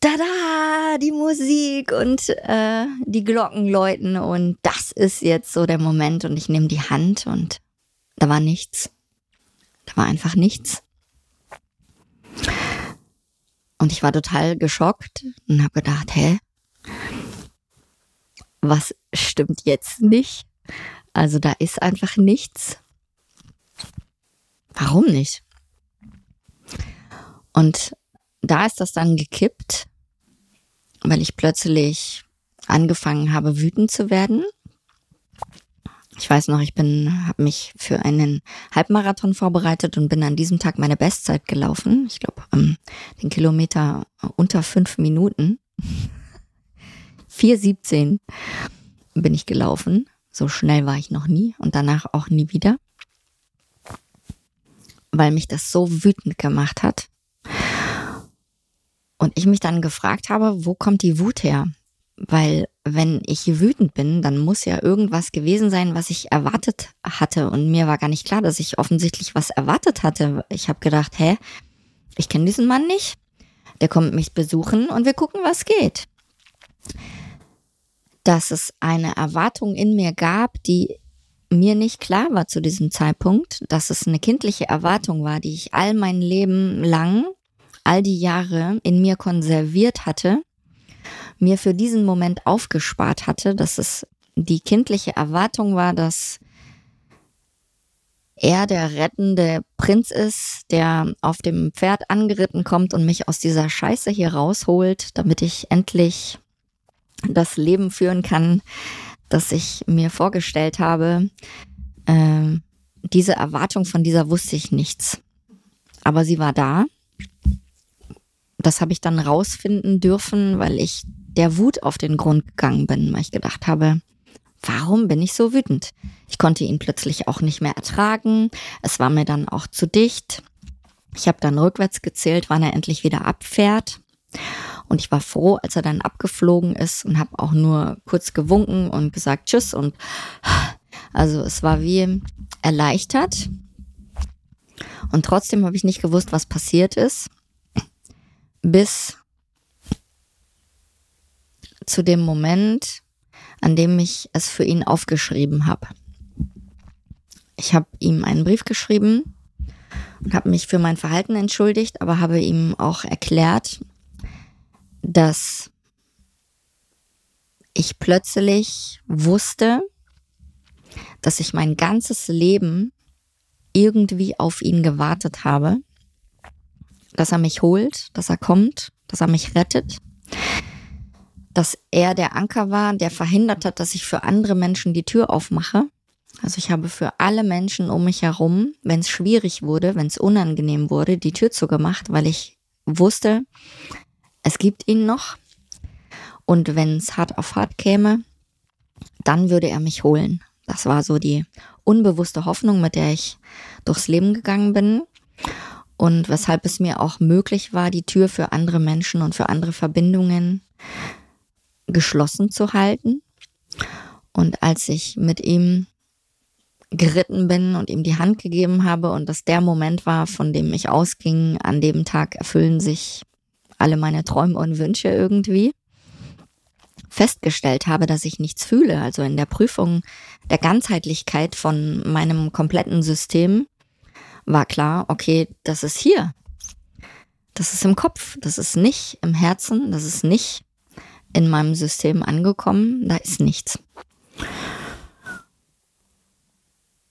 tada, die Musik und äh, die Glocken läuten und das ist jetzt so der Moment und ich nehme die Hand und da war nichts. Da war einfach nichts. Und ich war total geschockt und habe gedacht, hä, was stimmt jetzt nicht? Also da ist einfach nichts. Warum nicht? Und da ist das dann gekippt, weil ich plötzlich angefangen habe, wütend zu werden. Ich weiß noch, ich bin, habe mich für einen Halbmarathon vorbereitet und bin an diesem Tag meine Bestzeit gelaufen. Ich glaube, ähm, den Kilometer unter fünf Minuten. 4,17 bin ich gelaufen. So schnell war ich noch nie und danach auch nie wieder. Weil mich das so wütend gemacht hat. Und ich mich dann gefragt habe, wo kommt die Wut her? Weil wenn ich wütend bin, dann muss ja irgendwas gewesen sein, was ich erwartet hatte. Und mir war gar nicht klar, dass ich offensichtlich was erwartet hatte. Ich habe gedacht, hä, ich kenne diesen Mann nicht. Der kommt mich besuchen und wir gucken, was geht. Dass es eine Erwartung in mir gab, die mir nicht klar war zu diesem Zeitpunkt, dass es eine kindliche Erwartung war, die ich all mein Leben lang all die Jahre in mir konserviert hatte, mir für diesen Moment aufgespart hatte, dass es die kindliche Erwartung war, dass er der rettende Prinz ist, der auf dem Pferd angeritten kommt und mich aus dieser Scheiße hier rausholt, damit ich endlich das Leben führen kann, das ich mir vorgestellt habe. Äh, diese Erwartung von dieser wusste ich nichts. Aber sie war da das habe ich dann rausfinden dürfen, weil ich der Wut auf den Grund gegangen bin, weil ich gedacht habe, warum bin ich so wütend? Ich konnte ihn plötzlich auch nicht mehr ertragen. Es war mir dann auch zu dicht. Ich habe dann rückwärts gezählt, wann er endlich wieder abfährt. Und ich war froh, als er dann abgeflogen ist und habe auch nur kurz gewunken und gesagt Tschüss. Und also es war wie erleichtert. Und trotzdem habe ich nicht gewusst, was passiert ist bis zu dem Moment, an dem ich es für ihn aufgeschrieben habe. Ich habe ihm einen Brief geschrieben und habe mich für mein Verhalten entschuldigt, aber habe ihm auch erklärt, dass ich plötzlich wusste, dass ich mein ganzes Leben irgendwie auf ihn gewartet habe, dass er mich holt, dass er kommt, dass er mich rettet, dass er der Anker war, der verhindert hat, dass ich für andere Menschen die Tür aufmache. Also ich habe für alle Menschen um mich herum, wenn es schwierig wurde, wenn es unangenehm wurde, die Tür zugemacht, weil ich wusste, es gibt ihn noch. Und wenn es hart auf hart käme, dann würde er mich holen. Das war so die unbewusste Hoffnung, mit der ich durchs Leben gegangen bin und weshalb es mir auch möglich war, die Tür für andere Menschen und für andere Verbindungen geschlossen zu halten. Und als ich mit ihm geritten bin und ihm die Hand gegeben habe und das der Moment war, von dem ich ausging, an dem Tag erfüllen sich alle meine Träume und Wünsche irgendwie, festgestellt habe, dass ich nichts fühle, also in der Prüfung der Ganzheitlichkeit von meinem kompletten System, war klar, okay, das ist hier. Das ist im Kopf, das ist nicht im Herzen, das ist nicht in meinem System angekommen, da ist nichts.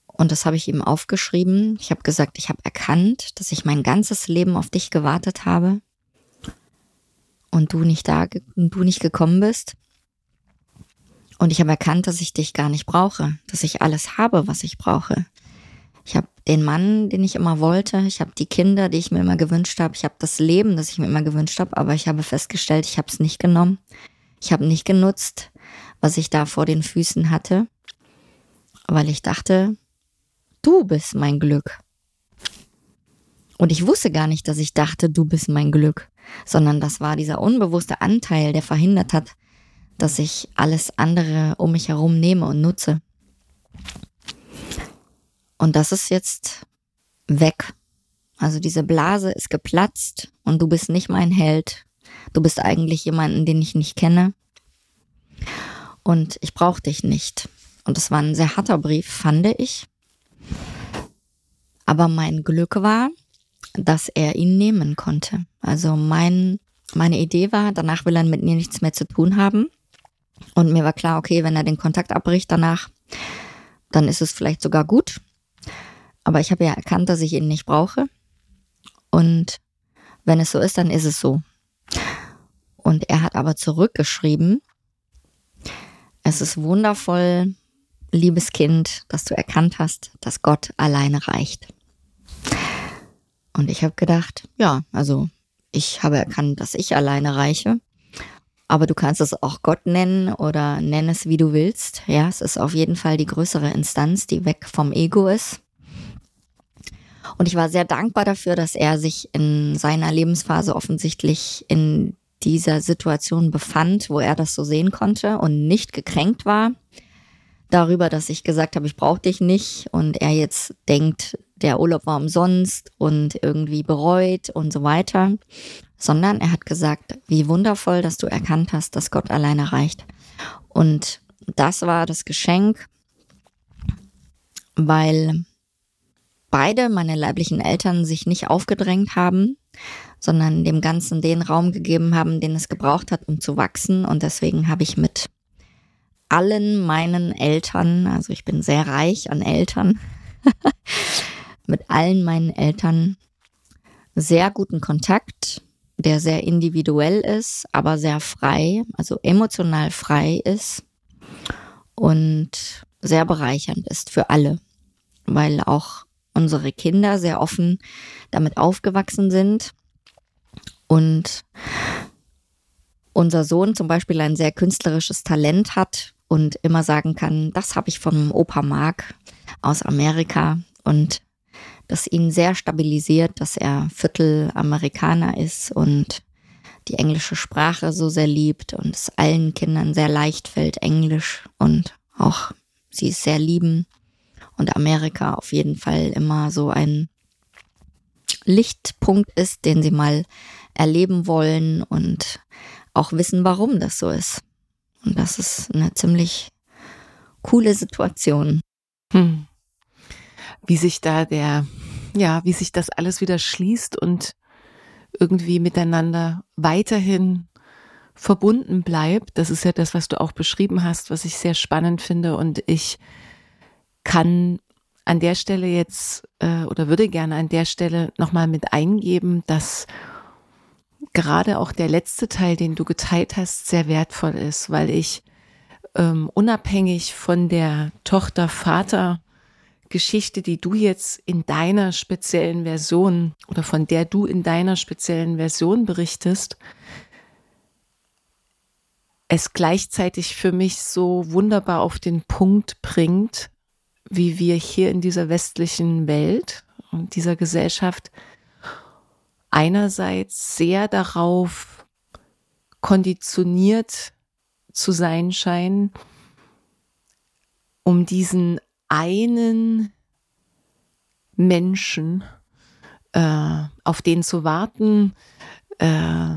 Und das habe ich ihm aufgeschrieben. Ich habe gesagt, ich habe erkannt, dass ich mein ganzes Leben auf dich gewartet habe und du nicht da, du nicht gekommen bist. Und ich habe erkannt, dass ich dich gar nicht brauche, dass ich alles habe, was ich brauche. Ich habe den Mann, den ich immer wollte, ich habe die Kinder, die ich mir immer gewünscht habe, ich habe das Leben, das ich mir immer gewünscht habe, aber ich habe festgestellt, ich habe es nicht genommen. Ich habe nicht genutzt, was ich da vor den Füßen hatte, weil ich dachte, du bist mein Glück. Und ich wusste gar nicht, dass ich dachte, du bist mein Glück, sondern das war dieser unbewusste Anteil, der verhindert hat, dass ich alles andere um mich herum nehme und nutze. Und das ist jetzt weg. Also diese Blase ist geplatzt und du bist nicht mein Held. Du bist eigentlich jemanden, den ich nicht kenne. Und ich brauche dich nicht. Und das war ein sehr harter Brief, fand ich. Aber mein Glück war, dass er ihn nehmen konnte. Also mein, meine Idee war, danach will er mit mir nichts mehr zu tun haben. Und mir war klar, okay, wenn er den Kontakt abbricht danach, dann ist es vielleicht sogar gut. Aber ich habe ja erkannt, dass ich ihn nicht brauche. Und wenn es so ist, dann ist es so. Und er hat aber zurückgeschrieben, es ist wundervoll, liebes Kind, dass du erkannt hast, dass Gott alleine reicht. Und ich habe gedacht, ja, also ich habe erkannt, dass ich alleine reiche. Aber du kannst es auch Gott nennen oder nenn es, wie du willst. Ja, es ist auf jeden Fall die größere Instanz, die weg vom Ego ist. Und ich war sehr dankbar dafür, dass er sich in seiner Lebensphase offensichtlich in dieser Situation befand, wo er das so sehen konnte und nicht gekränkt war darüber, dass ich gesagt habe, ich brauche dich nicht und er jetzt denkt, der Urlaub war umsonst und irgendwie bereut und so weiter, sondern er hat gesagt, wie wundervoll, dass du erkannt hast, dass Gott alleine reicht. Und das war das Geschenk, weil beide meine leiblichen Eltern sich nicht aufgedrängt haben, sondern dem Ganzen den Raum gegeben haben, den es gebraucht hat, um zu wachsen. Und deswegen habe ich mit allen meinen Eltern, also ich bin sehr reich an Eltern, mit allen meinen Eltern sehr guten Kontakt, der sehr individuell ist, aber sehr frei, also emotional frei ist und sehr bereichernd ist für alle, weil auch unsere Kinder sehr offen damit aufgewachsen sind. Und unser Sohn zum Beispiel ein sehr künstlerisches Talent hat und immer sagen kann, das habe ich vom Opa Mark aus Amerika. Und das ihn sehr stabilisiert, dass er Viertelamerikaner ist und die englische Sprache so sehr liebt und es allen Kindern sehr leicht fällt, Englisch und auch sie es sehr lieben und Amerika auf jeden Fall immer so ein Lichtpunkt ist, den sie mal erleben wollen und auch wissen, warum das so ist. Und das ist eine ziemlich coole Situation. Hm. Wie sich da der, ja, wie sich das alles wieder schließt und irgendwie miteinander weiterhin verbunden bleibt. Das ist ja das, was du auch beschrieben hast, was ich sehr spannend finde. Und ich kann an der Stelle jetzt äh, oder würde gerne an der Stelle nochmal mit eingeben, dass gerade auch der letzte Teil, den du geteilt hast, sehr wertvoll ist, weil ich ähm, unabhängig von der Tochter-Vater-Geschichte, die du jetzt in deiner speziellen Version oder von der du in deiner speziellen Version berichtest, es gleichzeitig für mich so wunderbar auf den Punkt bringt, wie wir hier in dieser westlichen Welt und dieser Gesellschaft einerseits sehr darauf konditioniert zu sein scheinen, um diesen einen Menschen, äh, auf den zu warten, äh,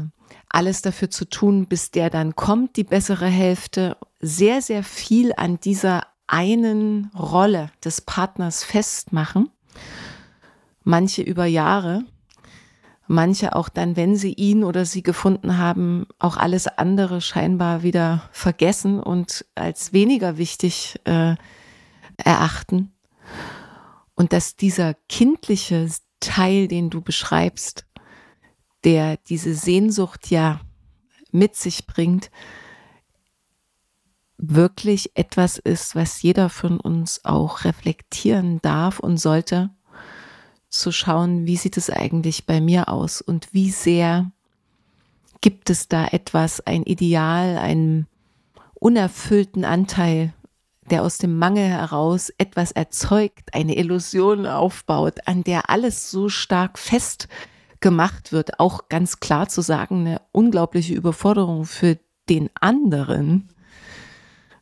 alles dafür zu tun, bis der dann kommt, die bessere Hälfte, sehr, sehr viel an dieser einen Rolle des Partners festmachen, manche über Jahre, manche auch dann, wenn sie ihn oder sie gefunden haben, auch alles andere scheinbar wieder vergessen und als weniger wichtig äh, erachten. Und dass dieser kindliche Teil, den du beschreibst, der diese Sehnsucht ja mit sich bringt, wirklich etwas ist, was jeder von uns auch reflektieren darf und sollte zu schauen, wie sieht es eigentlich bei mir aus und wie sehr gibt es da etwas, ein Ideal, einen unerfüllten Anteil, der aus dem Mangel heraus etwas erzeugt, eine Illusion aufbaut, an der alles so stark fest gemacht wird, auch ganz klar zu sagen, eine unglaubliche Überforderung für den anderen,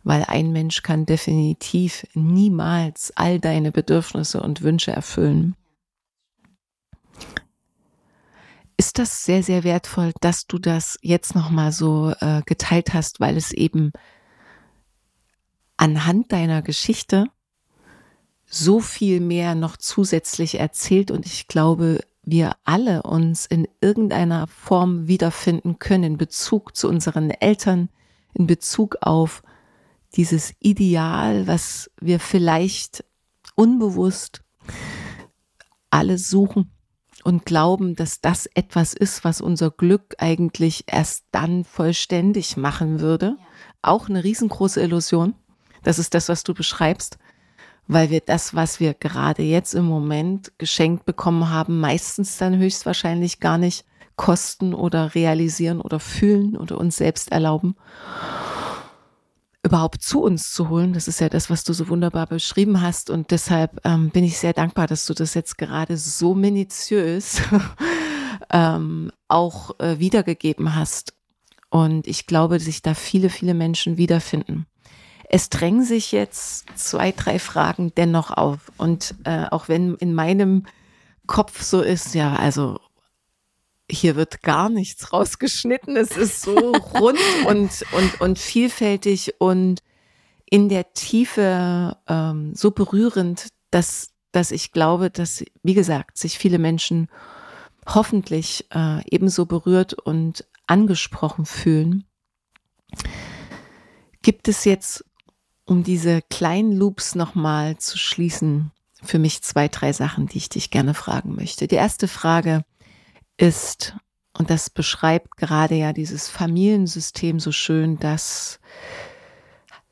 weil ein Mensch kann definitiv niemals all deine Bedürfnisse und Wünsche erfüllen. Ist das sehr, sehr wertvoll, dass du das jetzt nochmal so äh, geteilt hast, weil es eben anhand deiner Geschichte so viel mehr noch zusätzlich erzählt und ich glaube, wir alle uns in irgendeiner Form wiederfinden können in Bezug zu unseren Eltern, in Bezug auf dieses Ideal, was wir vielleicht unbewusst alle suchen und glauben, dass das etwas ist, was unser Glück eigentlich erst dann vollständig machen würde. Auch eine riesengroße Illusion. Das ist das, was du beschreibst, weil wir das, was wir gerade jetzt im Moment geschenkt bekommen haben, meistens dann höchstwahrscheinlich gar nicht kosten oder realisieren oder fühlen oder uns selbst erlauben überhaupt zu uns zu holen. Das ist ja das, was du so wunderbar beschrieben hast. Und deshalb ähm, bin ich sehr dankbar, dass du das jetzt gerade so minutiös ähm, auch äh, wiedergegeben hast. Und ich glaube, dass sich da viele, viele Menschen wiederfinden. Es drängen sich jetzt zwei, drei Fragen dennoch auf. Und äh, auch wenn in meinem Kopf so ist, ja, also hier wird gar nichts rausgeschnitten. Es ist so rund und, und, und vielfältig und in der Tiefe ähm, so berührend, dass, dass ich glaube, dass, wie gesagt, sich viele Menschen hoffentlich äh, ebenso berührt und angesprochen fühlen. Gibt es jetzt, um diese kleinen Loops nochmal zu schließen, für mich zwei, drei Sachen, die ich dich gerne fragen möchte. Die erste Frage, ist, und das beschreibt gerade ja dieses Familiensystem so schön, dass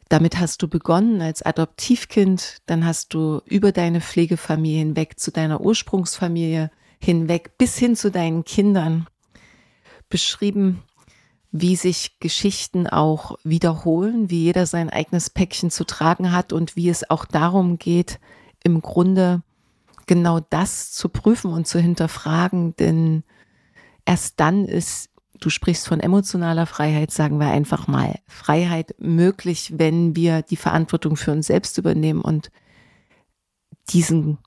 damit hast du begonnen als Adoptivkind, dann hast du über deine Pflegefamilie hinweg zu deiner Ursprungsfamilie hinweg bis hin zu deinen Kindern beschrieben, wie sich Geschichten auch wiederholen, wie jeder sein eigenes Päckchen zu tragen hat und wie es auch darum geht, im Grunde genau das zu prüfen und zu hinterfragen, denn erst dann ist, du sprichst von emotionaler Freiheit, sagen wir einfach mal, Freiheit möglich, wenn wir die Verantwortung für uns selbst übernehmen und diesen,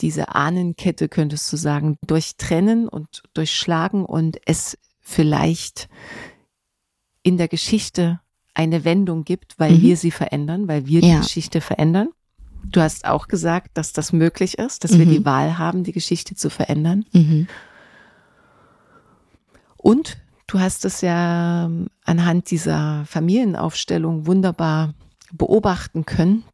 diese Ahnenkette, könntest du sagen, durchtrennen und durchschlagen und es vielleicht in der Geschichte eine Wendung gibt, weil mhm. wir sie verändern, weil wir ja. die Geschichte verändern. Du hast auch gesagt, dass das möglich ist, dass mhm. wir die Wahl haben, die Geschichte zu verändern. Mhm. Und du hast es ja ähm, anhand dieser Familienaufstellung wunderbar beobachten können,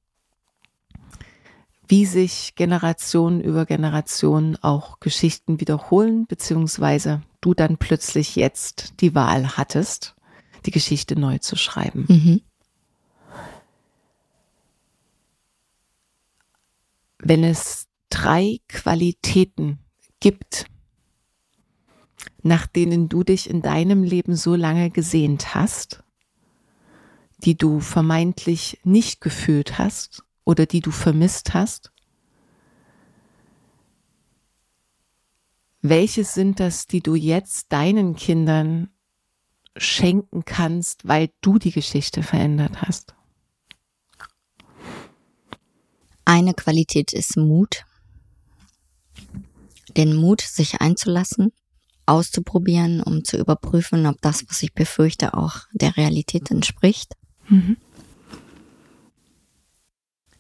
wie sich Generation über Generation auch Geschichten wiederholen, beziehungsweise du dann plötzlich jetzt die Wahl hattest, die Geschichte neu zu schreiben. Mhm. Wenn es drei Qualitäten gibt, nach denen du dich in deinem Leben so lange gesehnt hast, die du vermeintlich nicht gefühlt hast oder die du vermisst hast? Welche sind das, die du jetzt deinen Kindern schenken kannst, weil du die Geschichte verändert hast? Eine Qualität ist Mut. Den Mut, sich einzulassen, auszuprobieren, um zu überprüfen, ob das, was ich befürchte, auch der Realität entspricht. Mhm.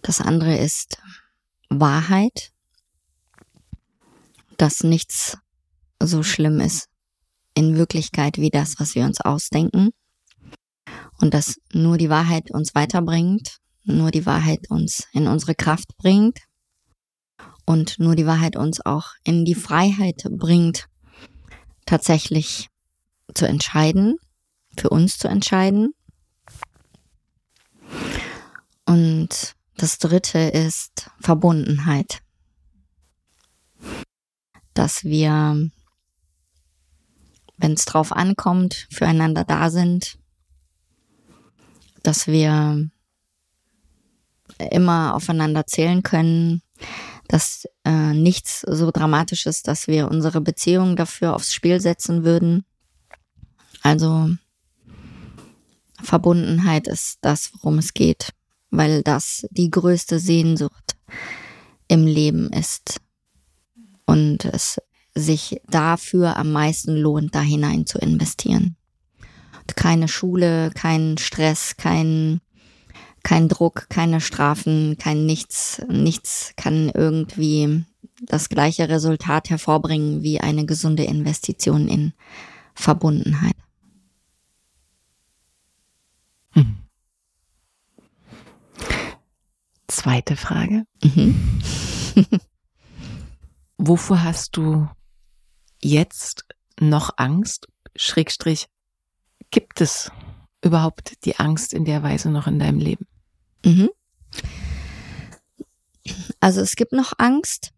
Das andere ist Wahrheit, dass nichts so schlimm ist in Wirklichkeit wie das, was wir uns ausdenken. Und dass nur die Wahrheit uns weiterbringt, nur die Wahrheit uns in unsere Kraft bringt und nur die Wahrheit uns auch in die Freiheit bringt, tatsächlich zu entscheiden, für uns zu entscheiden und das dritte ist Verbundenheit. Dass wir, wenn es drauf ankommt, füreinander da sind. Dass wir immer aufeinander zählen können. Dass äh, nichts so dramatisch ist, dass wir unsere Beziehung dafür aufs Spiel setzen würden. Also Verbundenheit ist das, worum es geht weil das die größte Sehnsucht im Leben ist und es sich dafür am meisten lohnt, da hinein zu investieren. Keine Schule, kein Stress, kein, kein Druck, keine Strafen, kein nichts, nichts kann irgendwie das gleiche Resultat hervorbringen wie eine gesunde Investition in Verbundenheit. Mhm. Zweite Frage. Mhm. Wovor hast du jetzt noch Angst? Schrägstrich, gibt es überhaupt die Angst in der Weise noch in deinem Leben? Mhm. Also es gibt noch Angst.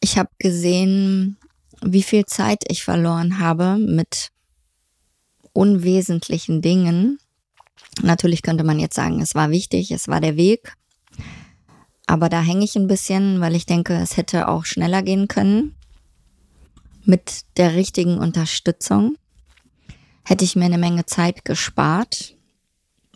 Ich habe gesehen, wie viel Zeit ich verloren habe mit unwesentlichen Dingen. Natürlich könnte man jetzt sagen, es war wichtig, es war der Weg. Aber da hänge ich ein bisschen, weil ich denke, es hätte auch schneller gehen können. Mit der richtigen Unterstützung hätte ich mir eine Menge Zeit gespart.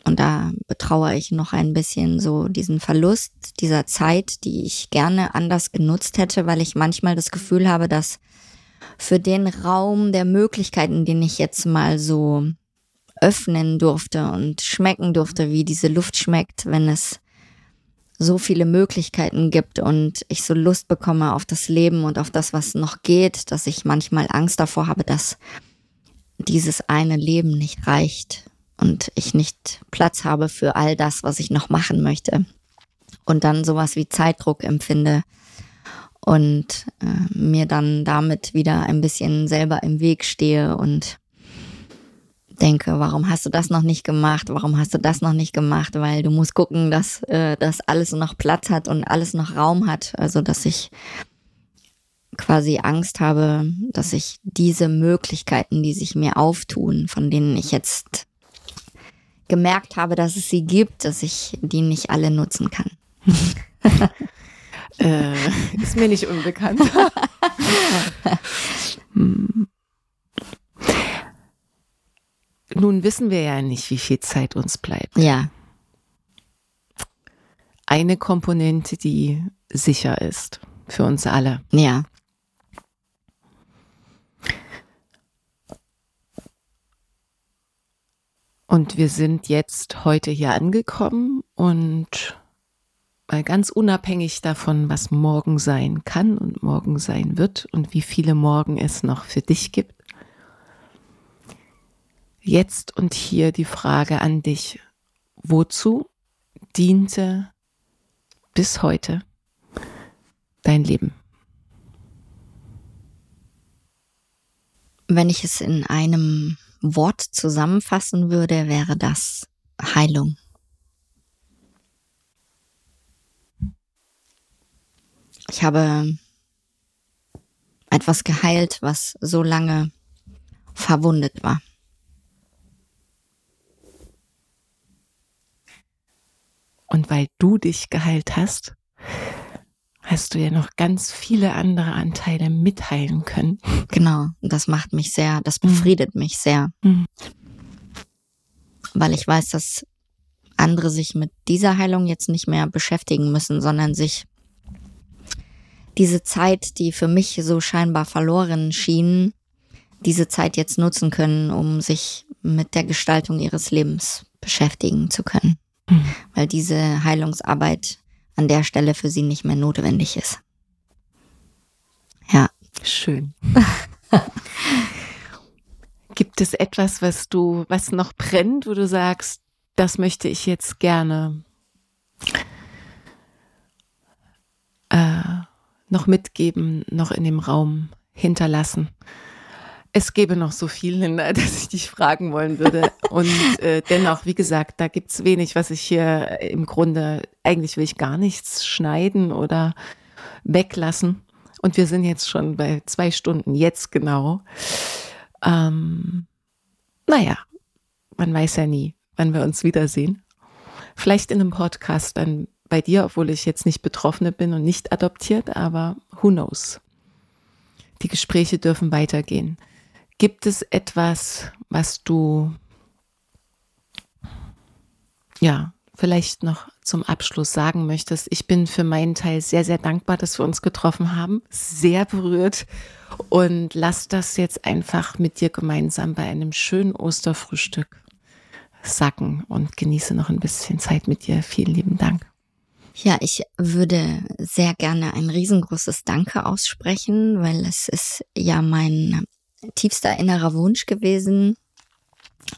Und da betraue ich noch ein bisschen so diesen Verlust dieser Zeit, die ich gerne anders genutzt hätte, weil ich manchmal das Gefühl habe, dass für den Raum der Möglichkeiten, den ich jetzt mal so öffnen durfte und schmecken durfte, wie diese Luft schmeckt, wenn es so viele Möglichkeiten gibt und ich so Lust bekomme auf das Leben und auf das, was noch geht, dass ich manchmal Angst davor habe, dass dieses eine Leben nicht reicht und ich nicht Platz habe für all das, was ich noch machen möchte. Und dann sowas wie Zeitdruck empfinde, und äh, mir dann damit wieder ein bisschen selber im Weg stehe und denke, warum hast du das noch nicht gemacht? Warum hast du das noch nicht gemacht? Weil du musst gucken, dass äh, das alles noch Platz hat und alles noch Raum hat. Also, dass ich quasi Angst habe, dass ich diese Möglichkeiten, die sich mir auftun, von denen ich jetzt gemerkt habe, dass es sie gibt, dass ich die nicht alle nutzen kann. Äh, ist mir nicht unbekannt. hm. Nun wissen wir ja nicht, wie viel Zeit uns bleibt. Ja. Eine Komponente, die sicher ist für uns alle. Ja. Und wir sind jetzt heute hier angekommen und weil ganz unabhängig davon, was morgen sein kann und morgen sein wird und wie viele Morgen es noch für dich gibt, jetzt und hier die Frage an dich, wozu diente bis heute dein Leben? Wenn ich es in einem Wort zusammenfassen würde, wäre das Heilung. Ich habe etwas geheilt, was so lange verwundet war. Und weil du dich geheilt hast, hast du ja noch ganz viele andere Anteile mitteilen können. Genau, das macht mich sehr, das mhm. befriedet mhm. mich sehr. Mhm. Weil ich weiß, dass andere sich mit dieser Heilung jetzt nicht mehr beschäftigen müssen, sondern sich diese Zeit, die für mich so scheinbar verloren schien, diese Zeit jetzt nutzen können, um sich mit der Gestaltung ihres Lebens beschäftigen zu können mhm. weil diese Heilungsarbeit an der Stelle für sie nicht mehr notwendig ist. Ja. Schön. Gibt es etwas, was du, was noch brennt, wo du sagst, das möchte ich jetzt gerne äh, noch mitgeben, noch in dem Raum hinterlassen? Es gäbe noch so viel, Linda, dass ich dich fragen wollen würde. Und äh, dennoch, wie gesagt, da gibt's wenig, was ich hier im Grunde, eigentlich will ich gar nichts schneiden oder weglassen. Und wir sind jetzt schon bei zwei Stunden, jetzt genau. Ähm, naja, man weiß ja nie, wann wir uns wiedersehen. Vielleicht in einem Podcast dann bei dir, obwohl ich jetzt nicht Betroffene bin und nicht adoptiert, aber who knows. Die Gespräche dürfen weitergehen. Gibt es etwas, was du ja vielleicht noch zum Abschluss sagen möchtest? Ich bin für meinen Teil sehr, sehr dankbar, dass wir uns getroffen haben, sehr berührt und lass das jetzt einfach mit dir gemeinsam bei einem schönen Osterfrühstück sacken und genieße noch ein bisschen Zeit mit dir. Vielen lieben Dank. Ja, ich würde sehr gerne ein riesengroßes Danke aussprechen, weil es ist ja mein tiefster innerer Wunsch gewesen,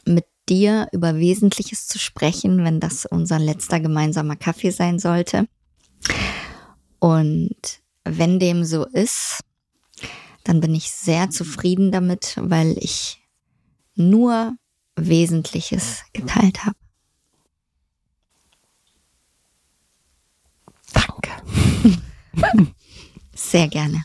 mit dir über Wesentliches zu sprechen, wenn das unser letzter gemeinsamer Kaffee sein sollte. Und wenn dem so ist, dann bin ich sehr zufrieden damit, weil ich nur Wesentliches geteilt habe. Danke. Sehr gerne.